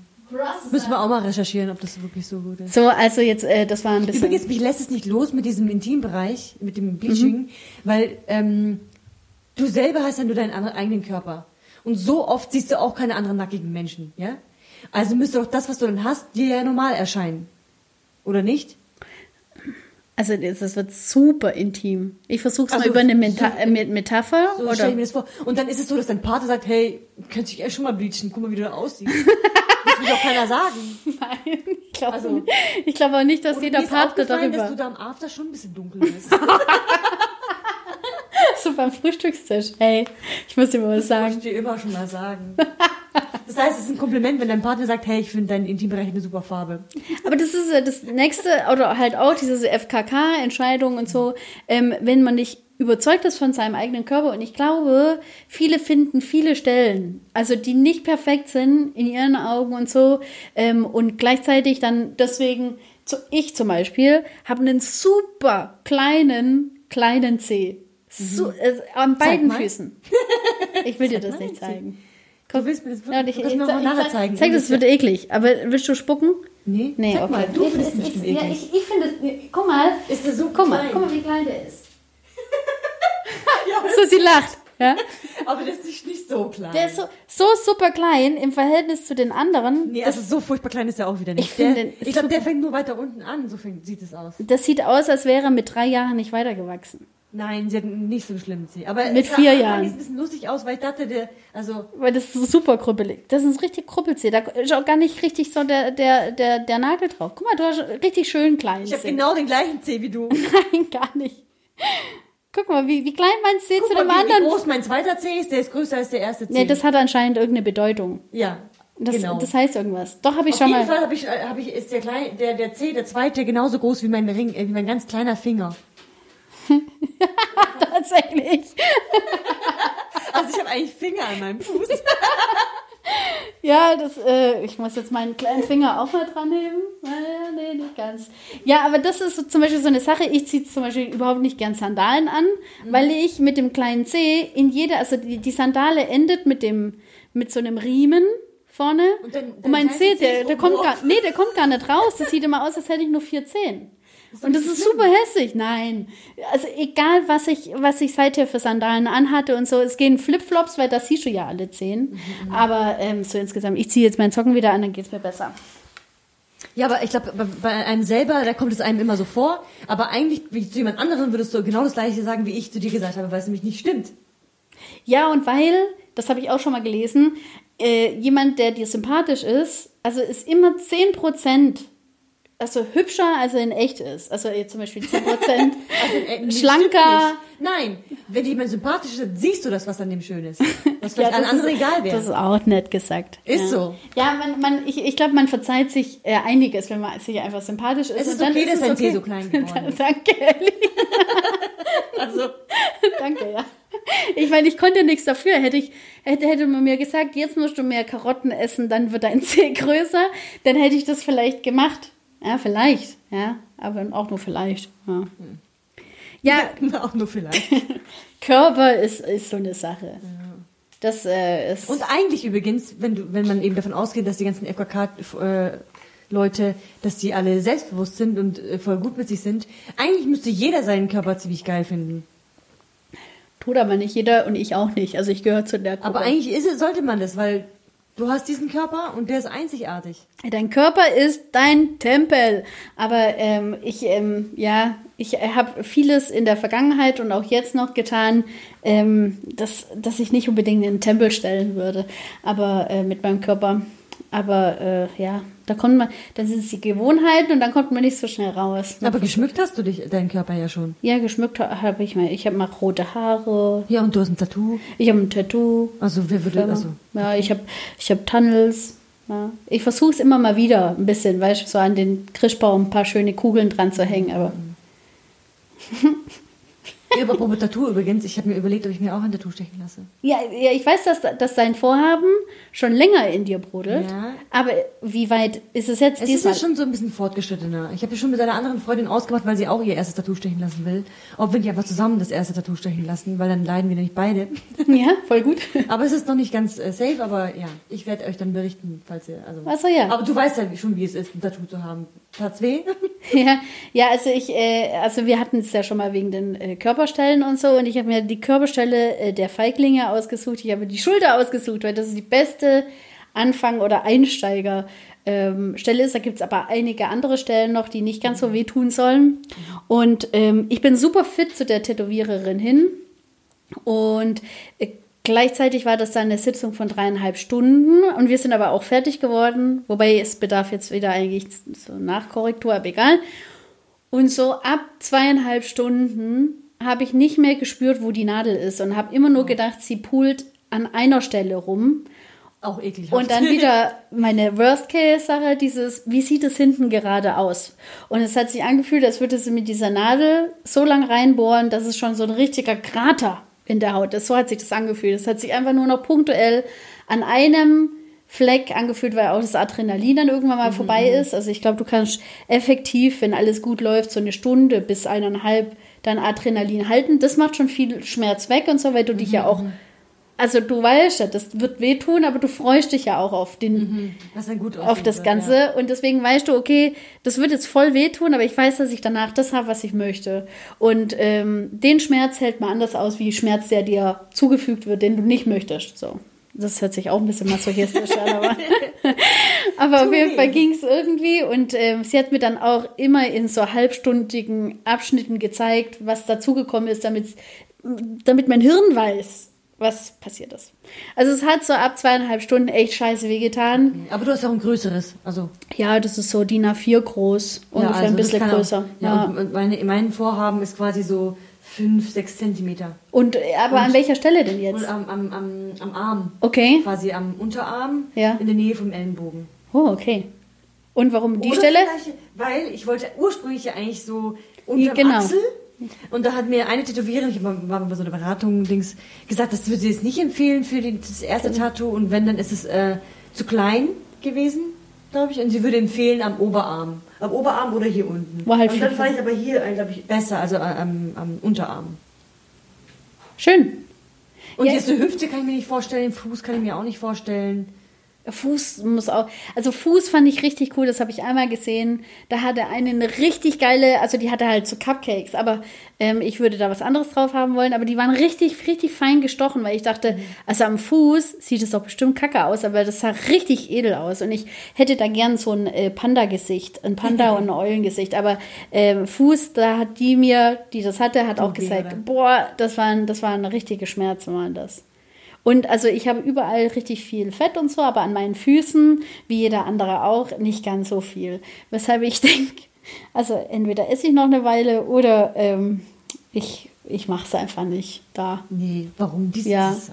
Speaker 2: Müssen wir auch mal recherchieren, ob das wirklich so gut ist.
Speaker 1: So, also jetzt, äh, das war ein bisschen.
Speaker 2: Übrigens, mich lässt es nicht los mit diesem Intimbereich, mit dem Bleaching, mhm. weil ähm, du selber hast ja nur deinen eigenen Körper. Und so oft siehst du auch keine anderen nackigen Menschen, ja? Also müsste doch das, was du dann hast, dir ja normal erscheinen. Oder nicht?
Speaker 1: Also das wird super intim. Ich versuche es also, mal über eine Meta so, äh, Metapher.
Speaker 2: So oder? stell ich mir das vor. Und dann ist es so, dass dein Partner sagt, hey, könnte ich echt schon mal bleachen, guck mal, wie du da aussiehst. das will doch keiner sagen.
Speaker 1: Nein, ich glaube also, glaub auch nicht, dass jeder Partner darüber...
Speaker 2: dass du da am After schon ein bisschen dunkel bist.
Speaker 1: so beim Frühstückstisch. Hey, ich muss dir mal was sagen. Das
Speaker 2: muss ich dir immer schon mal sagen. Das heißt, es ist ein Kompliment, wenn dein Partner sagt, hey, ich finde dein Intimbereich eine super Farbe.
Speaker 1: Aber das ist das nächste, oder halt auch diese FKK-Entscheidung und so, ähm, wenn man nicht überzeugt ist von seinem eigenen Körper. Und ich glaube, viele finden viele Stellen, also die nicht perfekt sind in ihren Augen und so. Ähm, und gleichzeitig dann deswegen, ich zum Beispiel, habe einen super kleinen, kleinen Zeh. So, äh, an beiden Füßen. Ich will dir das nicht zeigen.
Speaker 2: Du willst mir das wirklich ja, ich, ich, mir nachher zeigen.
Speaker 1: Zeig das, wird eklig. Aber willst du spucken?
Speaker 2: Nee,
Speaker 1: nee
Speaker 2: Sag okay. mal, du findest
Speaker 1: es nicht eklig. Ja, ich, ich finde es, guck mal.
Speaker 2: Ist der so
Speaker 1: guck klein? Mal, guck mal, wie klein der ist. ja, so, sie lacht. Ja?
Speaker 2: Aber der ist nicht so klein.
Speaker 1: Der ist so, so super klein im Verhältnis zu den anderen.
Speaker 2: Nee, also so furchtbar klein ist er auch wieder nicht.
Speaker 1: Ich,
Speaker 2: ich glaube, der fängt nur weiter unten an, so sieht es aus.
Speaker 1: Das sieht aus, als wäre er mit drei Jahren nicht weitergewachsen.
Speaker 2: Nein, sie hat nicht so schlimm sie. Aber
Speaker 1: mit vier Jahren.
Speaker 2: Sieht ein bisschen lustig aus, weil ich dachte, der, also.
Speaker 1: Weil das ist super kruppelig. Das ist richtig Kruppelzeh. Da ist auch gar nicht richtig so der, der, der, der Nagel drauf. Guck mal, du hast richtig schön klein.
Speaker 2: Ich habe genau den gleichen Zeh wie du.
Speaker 1: Nein, gar nicht. Guck mal, wie, wie klein mein Zeh Guck zu dem
Speaker 2: mal,
Speaker 1: anderen.
Speaker 2: Wie groß mein zweiter Zeh ist, der ist größer als der erste Zeh.
Speaker 1: Nee, das hat anscheinend irgendeine Bedeutung.
Speaker 2: Ja.
Speaker 1: Das, genau. das heißt irgendwas. Doch, habe ich
Speaker 2: Auf
Speaker 1: schon mal.
Speaker 2: Auf jeden Fall habe ich, äh, hab ich, ist der, kleine, der, der Zeh, der zweite, genauso groß wie mein Ring, äh, wie mein ganz kleiner Finger.
Speaker 1: Tatsächlich.
Speaker 2: also ich habe eigentlich Finger an meinem Fuß.
Speaker 1: ja, das, äh, ich muss jetzt meinen kleinen Finger auch mal dran heben. Naja, nee, nicht ganz. Ja, aber das ist so, zum Beispiel so eine Sache. Ich ziehe zum Beispiel überhaupt nicht gern Sandalen an, mhm. weil ich mit dem kleinen Zeh in jeder, also die, die Sandale endet mit dem, mit so einem Riemen vorne. Und, dann, dann und mein Zeh, der, der kommt gar, nee, der kommt gar nicht raus. Das sieht immer aus, als hätte ich nur vier Zehen. Und das ist super hässlich. Nein. Also egal, was ich, was ich seither für Sandalen anhatte und so, es gehen Flipflops, weil das siehst du ja alle zehn. Mhm. Aber ähm, so insgesamt, ich ziehe jetzt meinen Socken wieder an, dann geht es mir besser.
Speaker 2: Ja, aber ich glaube, bei einem selber, da kommt es einem immer so vor. Aber eigentlich, wie zu jemand anderem, würdest du genau das Gleiche sagen, wie ich zu dir gesagt habe, weil es nämlich nicht stimmt.
Speaker 1: Ja, und weil, das habe ich auch schon mal gelesen, äh, jemand, der dir sympathisch ist, also ist immer 10 Prozent also hübscher, als er in echt ist. Also jetzt zum Beispiel 10% also, schlanker.
Speaker 2: Nein, wenn jemand sympathisch ist, siehst du das, was an dem schön ist. Was vielleicht ja, an anderen egal wäre.
Speaker 1: Das ist auch nett gesagt.
Speaker 2: Ist
Speaker 1: ja.
Speaker 2: so.
Speaker 1: Ja, man, man, ich, ich glaube, man verzeiht sich äh, einiges, wenn man sich einfach sympathisch ist.
Speaker 2: Es ist okay, dass dein okay. Tee so klein geworden ist.
Speaker 1: Danke, Ellie. also. Danke, ja. Ich meine, ich konnte nichts dafür. Hätte ich, hätte, hätte man mir gesagt, jetzt musst du mehr Karotten essen, dann wird dein Zeh größer, dann hätte ich das vielleicht gemacht. Ja, vielleicht, ja, aber auch nur vielleicht. Ja, hm.
Speaker 2: ja auch nur vielleicht.
Speaker 1: Körper ist, ist so eine Sache. Ja. Das äh, ist.
Speaker 2: Und eigentlich übrigens, wenn du, wenn man eben davon ausgeht, dass die ganzen FKK-Leute, äh, dass die alle selbstbewusst sind und äh, voll gut mit sich sind, eigentlich müsste jeder seinen Körper ziemlich geil finden.
Speaker 1: Tut aber nicht jeder und ich auch nicht. Also ich gehöre zu der
Speaker 2: Gruppe. Aber eigentlich ist, sollte man das, weil Du hast diesen Körper und der ist einzigartig.
Speaker 1: Dein Körper ist dein Tempel. Aber ähm, ich, ähm, ja, ich habe vieles in der Vergangenheit und auch jetzt noch getan, ähm, dass, dass ich nicht unbedingt in den Tempel stellen würde. Aber äh, mit meinem Körper. Aber äh, ja, da kommt man, das ist die Gewohnheiten und dann kommt man nicht so schnell raus.
Speaker 2: Aber geschmückt hast du dich, deinen Körper ja schon.
Speaker 1: Ja, geschmückt habe ich mal. Ich habe mal rote Haare.
Speaker 2: Ja, und du hast ein Tattoo.
Speaker 1: Ich habe ein Tattoo.
Speaker 2: Also wer würde,
Speaker 1: ja,
Speaker 2: also.
Speaker 1: Ja, ich habe ich hab Tunnels. Ja. Ich versuche es immer mal wieder ein bisschen, weißt du, so an den Krischbaum ein paar schöne Kugeln dran zu hängen, aber.
Speaker 2: Apropos Tattoo übrigens, ich habe mir überlegt, ob ich mir auch ein Tattoo stechen lasse.
Speaker 1: Ja, ja ich weiß, dass, dass dein Vorhaben schon länger in dir brodelt.
Speaker 2: Ja.
Speaker 1: Aber wie weit ist es jetzt
Speaker 2: Es ist
Speaker 1: diesmal?
Speaker 2: ja schon so ein bisschen fortgeschrittener. Ich habe ja schon mit einer anderen Freundin ausgemacht, weil sie auch ihr erstes Tattoo stechen lassen will. Ob wir nicht einfach zusammen das erste Tattoo stechen lassen, weil dann leiden wir nicht beide.
Speaker 1: ja, voll gut.
Speaker 2: Aber es ist noch nicht ganz äh, safe, aber ja, ich werde euch dann berichten, falls ihr. Also,
Speaker 1: Ach so, ja.
Speaker 2: Aber du weißt ja schon, wie es ist, ein Tattoo zu haben. Tat's weh?
Speaker 1: Ja, ja, also ich, äh, also wir hatten es ja schon mal wegen den äh, Körperstellen und so und ich habe mir die Körperstelle äh, der Feiglinge ausgesucht, ich habe die Schulter ausgesucht, weil das ist die beste Anfang- oder Einsteigerstelle ähm, Stelle ist. Da gibt es aber einige andere Stellen noch, die nicht ganz so wehtun sollen. Und ähm, ich bin super fit zu der Tätowiererin hin und äh, Gleichzeitig war das dann eine Sitzung von dreieinhalb Stunden und wir sind aber auch fertig geworden, wobei es bedarf jetzt wieder eigentlich so Nachkorrektur, aber egal. Und so ab zweieinhalb Stunden habe ich nicht mehr gespürt, wo die Nadel ist und habe immer nur gedacht, sie pult an einer Stelle rum.
Speaker 2: Auch eklig.
Speaker 1: Und dann wieder meine Worst-Case-Sache, dieses, wie sieht es hinten gerade aus? Und es hat sich angefühlt, als würde sie mit dieser Nadel so lang reinbohren, dass es schon so ein richtiger Krater in der Haut ist. So hat sich das angefühlt. Es hat sich einfach nur noch punktuell an einem Fleck angefühlt, weil auch das Adrenalin dann irgendwann mal vorbei ist. Also ich glaube, du kannst effektiv, wenn alles gut läuft, so eine Stunde bis eineinhalb dein Adrenalin halten. Das macht schon viel Schmerz weg und so, weil du dich ja auch, also du weißt ja, das wird wehtun, aber du freust dich ja auch auf den,
Speaker 2: dann gut
Speaker 1: auf das Ganze.
Speaker 2: wird,
Speaker 1: Und deswegen weißt du, okay, das wird jetzt voll wehtun, aber ich weiß, dass ich danach das habe, was ich möchte. Und ähm, den Schmerz hält man anders aus, wie Schmerz, der dir zugefügt wird, den du nicht möchtest. So. Das hört sich auch ein bisschen masochistisch an, aber, aber auf jeden Fall ging es irgendwie. Und ähm, sie hat mir dann auch immer in so halbstündigen Abschnitten gezeigt, was dazugekommen ist, damit, damit mein Hirn weiß, was passiert ist. Also es hat so ab zweieinhalb Stunden echt scheiße wehgetan.
Speaker 2: Aber du hast auch ein größeres. Also,
Speaker 1: Ja, das ist so DIN A4 groß, ungefähr
Speaker 2: ja, also
Speaker 1: ein bisschen
Speaker 2: kann auch-
Speaker 1: größer.
Speaker 2: Ja,
Speaker 1: Ja.
Speaker 2: Und, und meine, mein Vorhaben ist quasi so 5, 6 Zentimeter.
Speaker 1: Und äh, aber an welcher Stelle denn
Speaker 2: Und
Speaker 1: jetzt?
Speaker 2: am, am, am, am Arm.
Speaker 1: Okay.
Speaker 2: Quasi am Unterarm.
Speaker 1: Ja.
Speaker 2: In der Nähe vom Ellenbogen.
Speaker 1: Oh, okay. Und warum die
Speaker 2: Oder
Speaker 1: Stelle?
Speaker 2: Weil ich wollte ursprünglich ja eigentlich so unter
Speaker 1: Genau.
Speaker 2: Achsel. Und da hat mir eine Tätowiererin, ich war bei so einer Beratung, Dings, gesagt, das würde sie jetzt nicht empfehlen für die, das erste Tattoo. Und wenn, dann ist es äh, zu klein gewesen, glaube ich. Und sie würde empfehlen am Oberarm. Am Oberarm oder hier unten.
Speaker 1: War halt
Speaker 2: und dann fand ich aber hier, glaube ich, besser, also äh, am, am Unterarm.
Speaker 1: Schön.
Speaker 2: Und
Speaker 1: Ja.
Speaker 2: jetzt eine Hüfte kann ich mir nicht vorstellen, Fuß kann ich mir auch nicht vorstellen.
Speaker 1: Fuß muss auch. Also Fuß fand ich richtig cool, das habe ich einmal gesehen. Da hatte eine eine richtig geile, also die hatte halt so Cupcakes, aber ähm, ich würde da was anderes drauf haben wollen, aber die waren richtig, richtig fein gestochen, weil ich dachte, also am Fuß sieht es doch bestimmt kacke aus, aber das sah richtig edel aus. Und ich hätte da gern so ein äh, Panda-Gesicht, ein Panda und ein Eulengesicht. Aber ähm, Fuß, da hat die mir, die das hatte, hat auch
Speaker 2: Tut weh,
Speaker 1: gesagt,
Speaker 2: oder?
Speaker 1: boah, das waren, das waren richtige Schmerzen, waren das. Und also ich habe überall richtig viel Fett und so, aber an meinen Füßen, wie jeder andere auch, nicht ganz so viel. Weshalb ich denke, also entweder esse ich noch eine Weile oder ähm, ich, ich mache es einfach nicht da.
Speaker 2: Nee, warum? Dies,
Speaker 1: Ja.
Speaker 2: dieses-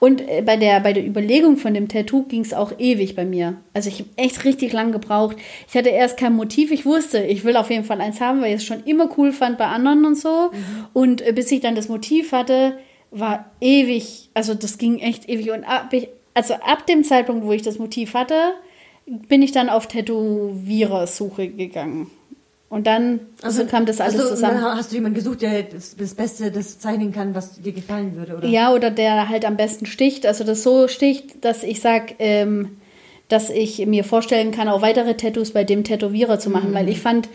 Speaker 1: Und äh, bei der, bei der Überlegung von dem Tattoo ging es auch ewig bei mir. Also ich habe echt richtig lang gebraucht. Ich hatte erst kein Motiv. Ich wusste, ich will auf jeden Fall eins haben, weil ich es schon immer cool fand bei anderen und so. Und äh, bis ich dann das Motiv hatte, war ewig, also das ging echt ewig. Und ab, also ab dem Zeitpunkt, wo ich das Motiv hatte, bin ich dann auf Tätowierersuche gegangen. Und dann also, kam das alles
Speaker 2: also,
Speaker 1: zusammen.
Speaker 2: Hast du jemanden gesucht, der das, das Beste das zeichnen kann, was dir gefallen würde, oder?
Speaker 1: Ja, oder der halt am besten sticht. Also das so sticht, dass ich sag, ähm, dass ich mir vorstellen kann, auch weitere Tattoos bei dem Tätowierer zu machen, weil ich fand,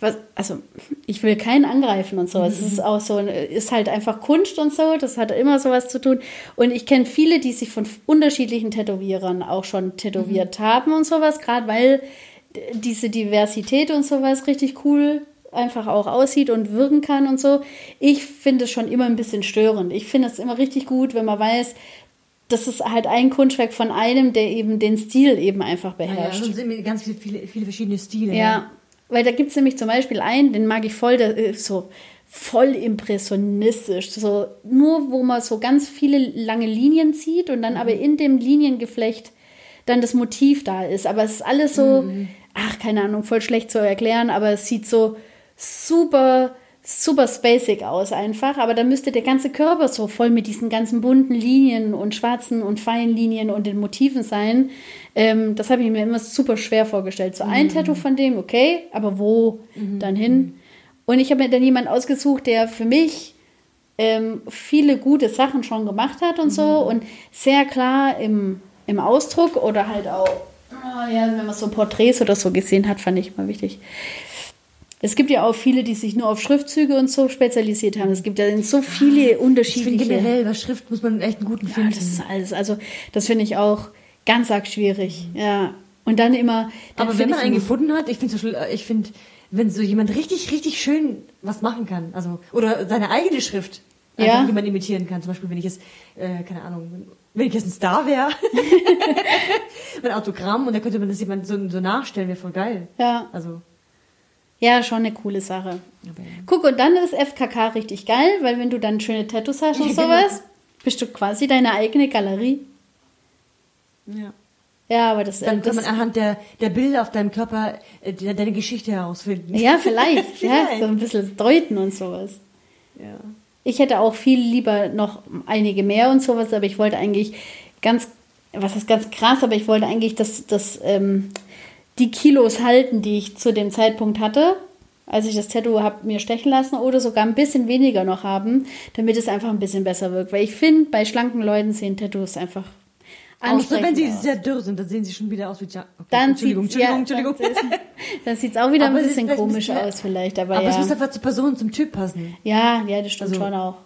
Speaker 1: was, also ich will keinen angreifen und so. Es ist auch so, ist halt einfach Kunst und so. Das hat immer sowas zu tun. Und ich kenne viele, die sich von unterschiedlichen Tätowierern auch schon tätowiert haben und sowas, gerade weil diese Diversität und sowas richtig cool einfach auch aussieht und wirken kann und so. Ich finde es schon immer ein bisschen störend. Ich finde es immer richtig gut, wenn man weiß, das ist halt ein Kunstwerk von einem, der eben den Stil eben einfach
Speaker 2: Ja, ja,
Speaker 1: beherrscht.
Speaker 2: also sind mir ganz viele, viele, viele verschiedene Stile.
Speaker 1: Ja, weil da gibt es nämlich zum Beispiel einen, den mag ich voll, der ist so voll impressionistisch. So, nur wo man so ganz viele lange Linien zieht und dann aber in dem Liniengeflecht dann das Motiv da ist. Aber es ist alles so, ach, keine Ahnung, voll schlecht zu erklären, aber es sieht so super, super spacig aus einfach, aber dann müsste der ganze Körper so voll mit diesen ganzen bunten Linien und schwarzen und feinen Linien und den Motiven sein. Ähm, das habe ich mir immer super schwer vorgestellt. So ein mhm. Tattoo von dem, okay, aber wo mhm. dann hin? Und ich habe mir dann jemanden ausgesucht, der für mich ähm, viele gute Sachen schon gemacht hat und mhm. so und sehr klar im, im Ausdruck oder halt auch, oh ja, wenn man so Porträts oder so gesehen hat, fand ich immer wichtig. Es gibt ja auch viele, die sich nur auf Schriftzüge und so spezialisiert haben. Es gibt ja so viele unterschiedliche. Ich
Speaker 2: generell, bei Schrift muss man echt einen guten finden.
Speaker 1: Ja, das ist alles. Also, das finde ich auch ganz arg schwierig. Mhm. Ja. Und dann immer. Dann
Speaker 2: Aber wenn man einen gefunden hat, ich finde ich finde, wenn so jemand richtig, richtig schön was machen kann, also, oder seine eigene Schrift einfach ja. jemand imitieren kann. Zum Beispiel, wenn ich jetzt, äh, keine Ahnung, wenn ich jetzt ein Star wäre, mein Autogramm und da könnte man das jemand so, so nachstellen, wäre voll geil.
Speaker 1: Ja.
Speaker 2: Also.
Speaker 1: Ja, schon eine coole Sache. Okay. Guck, und dann ist FKK richtig geil, weil wenn du dann schöne Tattoos hast und sowas, bist du quasi deine eigene Galerie.
Speaker 2: Ja.
Speaker 1: Ja, aber das
Speaker 2: Dann kann man anhand der, der Bilder auf deinem Körper äh, deine Geschichte herausfinden.
Speaker 1: Ja, vielleicht. vielleicht. Ja, so ein bisschen deuten und sowas.
Speaker 2: Ja.
Speaker 1: Ich hätte auch viel lieber noch einige mehr und sowas, aber ich wollte eigentlich ganz, was ist ganz krass, aber ich wollte eigentlich, dass, dass ähm, die Kilos halten, die ich zu dem Zeitpunkt hatte, als ich das Tattoo habe mir stechen lassen, oder sogar ein bisschen weniger noch haben, damit es einfach ein bisschen besser wirkt. Weil ich finde, bei schlanken Leuten sehen Tattoos einfach
Speaker 2: Außer wenn sie aus. sehr dürr sind, dann sehen sie schon wieder aus wie ja,
Speaker 1: okay, dann Entschuldigung, Entschuldigung, Entschuldigung. Dann sieht es auch wieder aber ein bisschen komisch aus vielleicht. Aber,
Speaker 2: aber
Speaker 1: ja.
Speaker 2: es muss einfach zur Person, zum Typ passen.
Speaker 1: Ja, ja, das stimmt also, schon auch.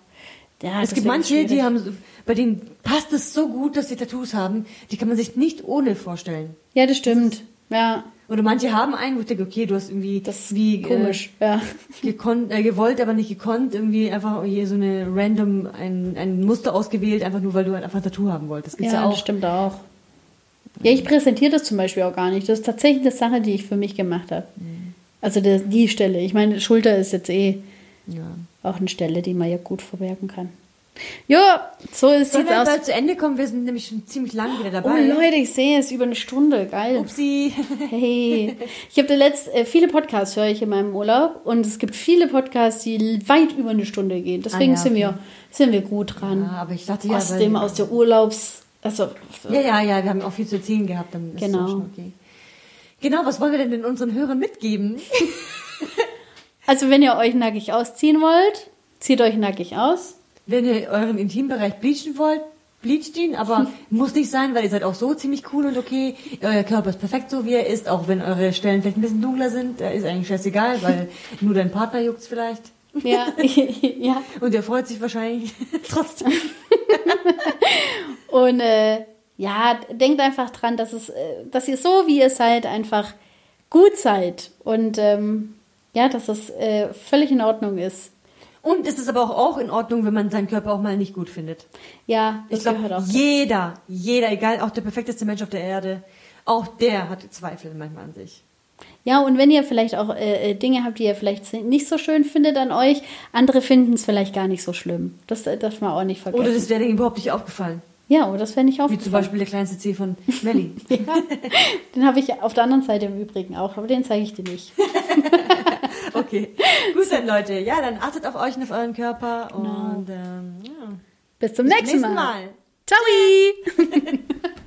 Speaker 1: Ja,
Speaker 2: es gibt manche, schwierig. die haben, bei denen passt es so gut, dass sie Tattoos haben, die kann man sich nicht ohne vorstellen.
Speaker 1: Ja, das stimmt. Ja.
Speaker 2: Oder manche haben einen, wo ich denke, okay, du hast irgendwie
Speaker 1: das wie komisch, äh, ja.
Speaker 2: gekonnt, äh, gewollt, aber nicht gekonnt, irgendwie einfach hier so eine random ein, ein Muster ausgewählt, einfach nur weil du halt einfach ein Tattoo haben wolltest. Das
Speaker 1: gibt's ja, ja auch. Das stimmt auch. Ja, ich präsentiere das zum Beispiel auch gar nicht. Das ist tatsächlich eine Sache, die ich für mich gemacht habe. Mhm. Also der, die Stelle. Ich meine, Schulter ist jetzt eh ja. auch eine Stelle, die man ja gut verwerten kann. Ja, so ist es
Speaker 2: aus. bald zu Ende kommen, wir sind nämlich schon ziemlich lang wieder dabei.
Speaker 1: Oh Leute, ich sehe es über eine Stunde, geil.
Speaker 2: Upsi.
Speaker 1: Hey, ich habe letzt äh, viele Podcasts höre ich in meinem Urlaub und es gibt viele Podcasts, die weit über eine Stunde gehen. Deswegen ah, ja, sind wir sind wir gut dran.
Speaker 2: Ja, aber ich dachte ja,
Speaker 1: aus dem aus der Urlaubs also
Speaker 2: ja ja ja, wir haben auch viel zu erzählen gehabt, dann ist
Speaker 1: genau. schon okay.
Speaker 2: Genau, was wollen wir denn unseren Hörern mitgeben?
Speaker 1: also wenn ihr euch nackig ausziehen wollt, zieht euch nackig aus.
Speaker 2: Wenn ihr euren Intimbereich bleachen wollt, bleacht ihn, aber muss nicht sein, weil ihr seid auch so ziemlich cool und okay. Euer Körper ist perfekt so, wie er ist, auch wenn eure Stellen vielleicht ein bisschen dunkler sind. Da ist eigentlich scheißegal, weil nur dein Partner juckt's vielleicht.
Speaker 1: Ja, ja.
Speaker 2: Und er freut sich wahrscheinlich trotzdem.
Speaker 1: und äh, ja, denkt einfach dran, dass es, äh, dass ihr so wie ihr seid einfach gut seid und ähm, ja, dass es äh, völlig in Ordnung ist.
Speaker 2: Und es ist aber auch, auch in Ordnung, wenn man seinen Körper auch mal nicht gut findet.
Speaker 1: Ja,
Speaker 2: ich glaube, auch. Jeder, jeder, egal, auch der perfekteste Mensch auf der Erde, auch der hat Zweifel manchmal an sich.
Speaker 1: Ja, und wenn ihr vielleicht auch äh, äh Dinge habt, die ihr vielleicht nicht so schön findet an euch, andere finden es vielleicht gar nicht so schlimm. Das äh, darf man auch nicht vergessen.
Speaker 2: Oder das wäre denen überhaupt nicht aufgefallen.
Speaker 1: Ja, oder das wäre nicht aufgefallen.
Speaker 2: Wie zum Beispiel der kleinste C von Melly. ja,
Speaker 1: den habe ich auf der anderen Seite im Übrigen auch, aber den zeige ich dir nicht.
Speaker 2: okay, gut dann Leute. Ja, dann achtet auf euch und auf euren Körper genau. und ähm, ja.
Speaker 1: bis zum Bis nächsten, nächsten Mal. Mal. Ciao!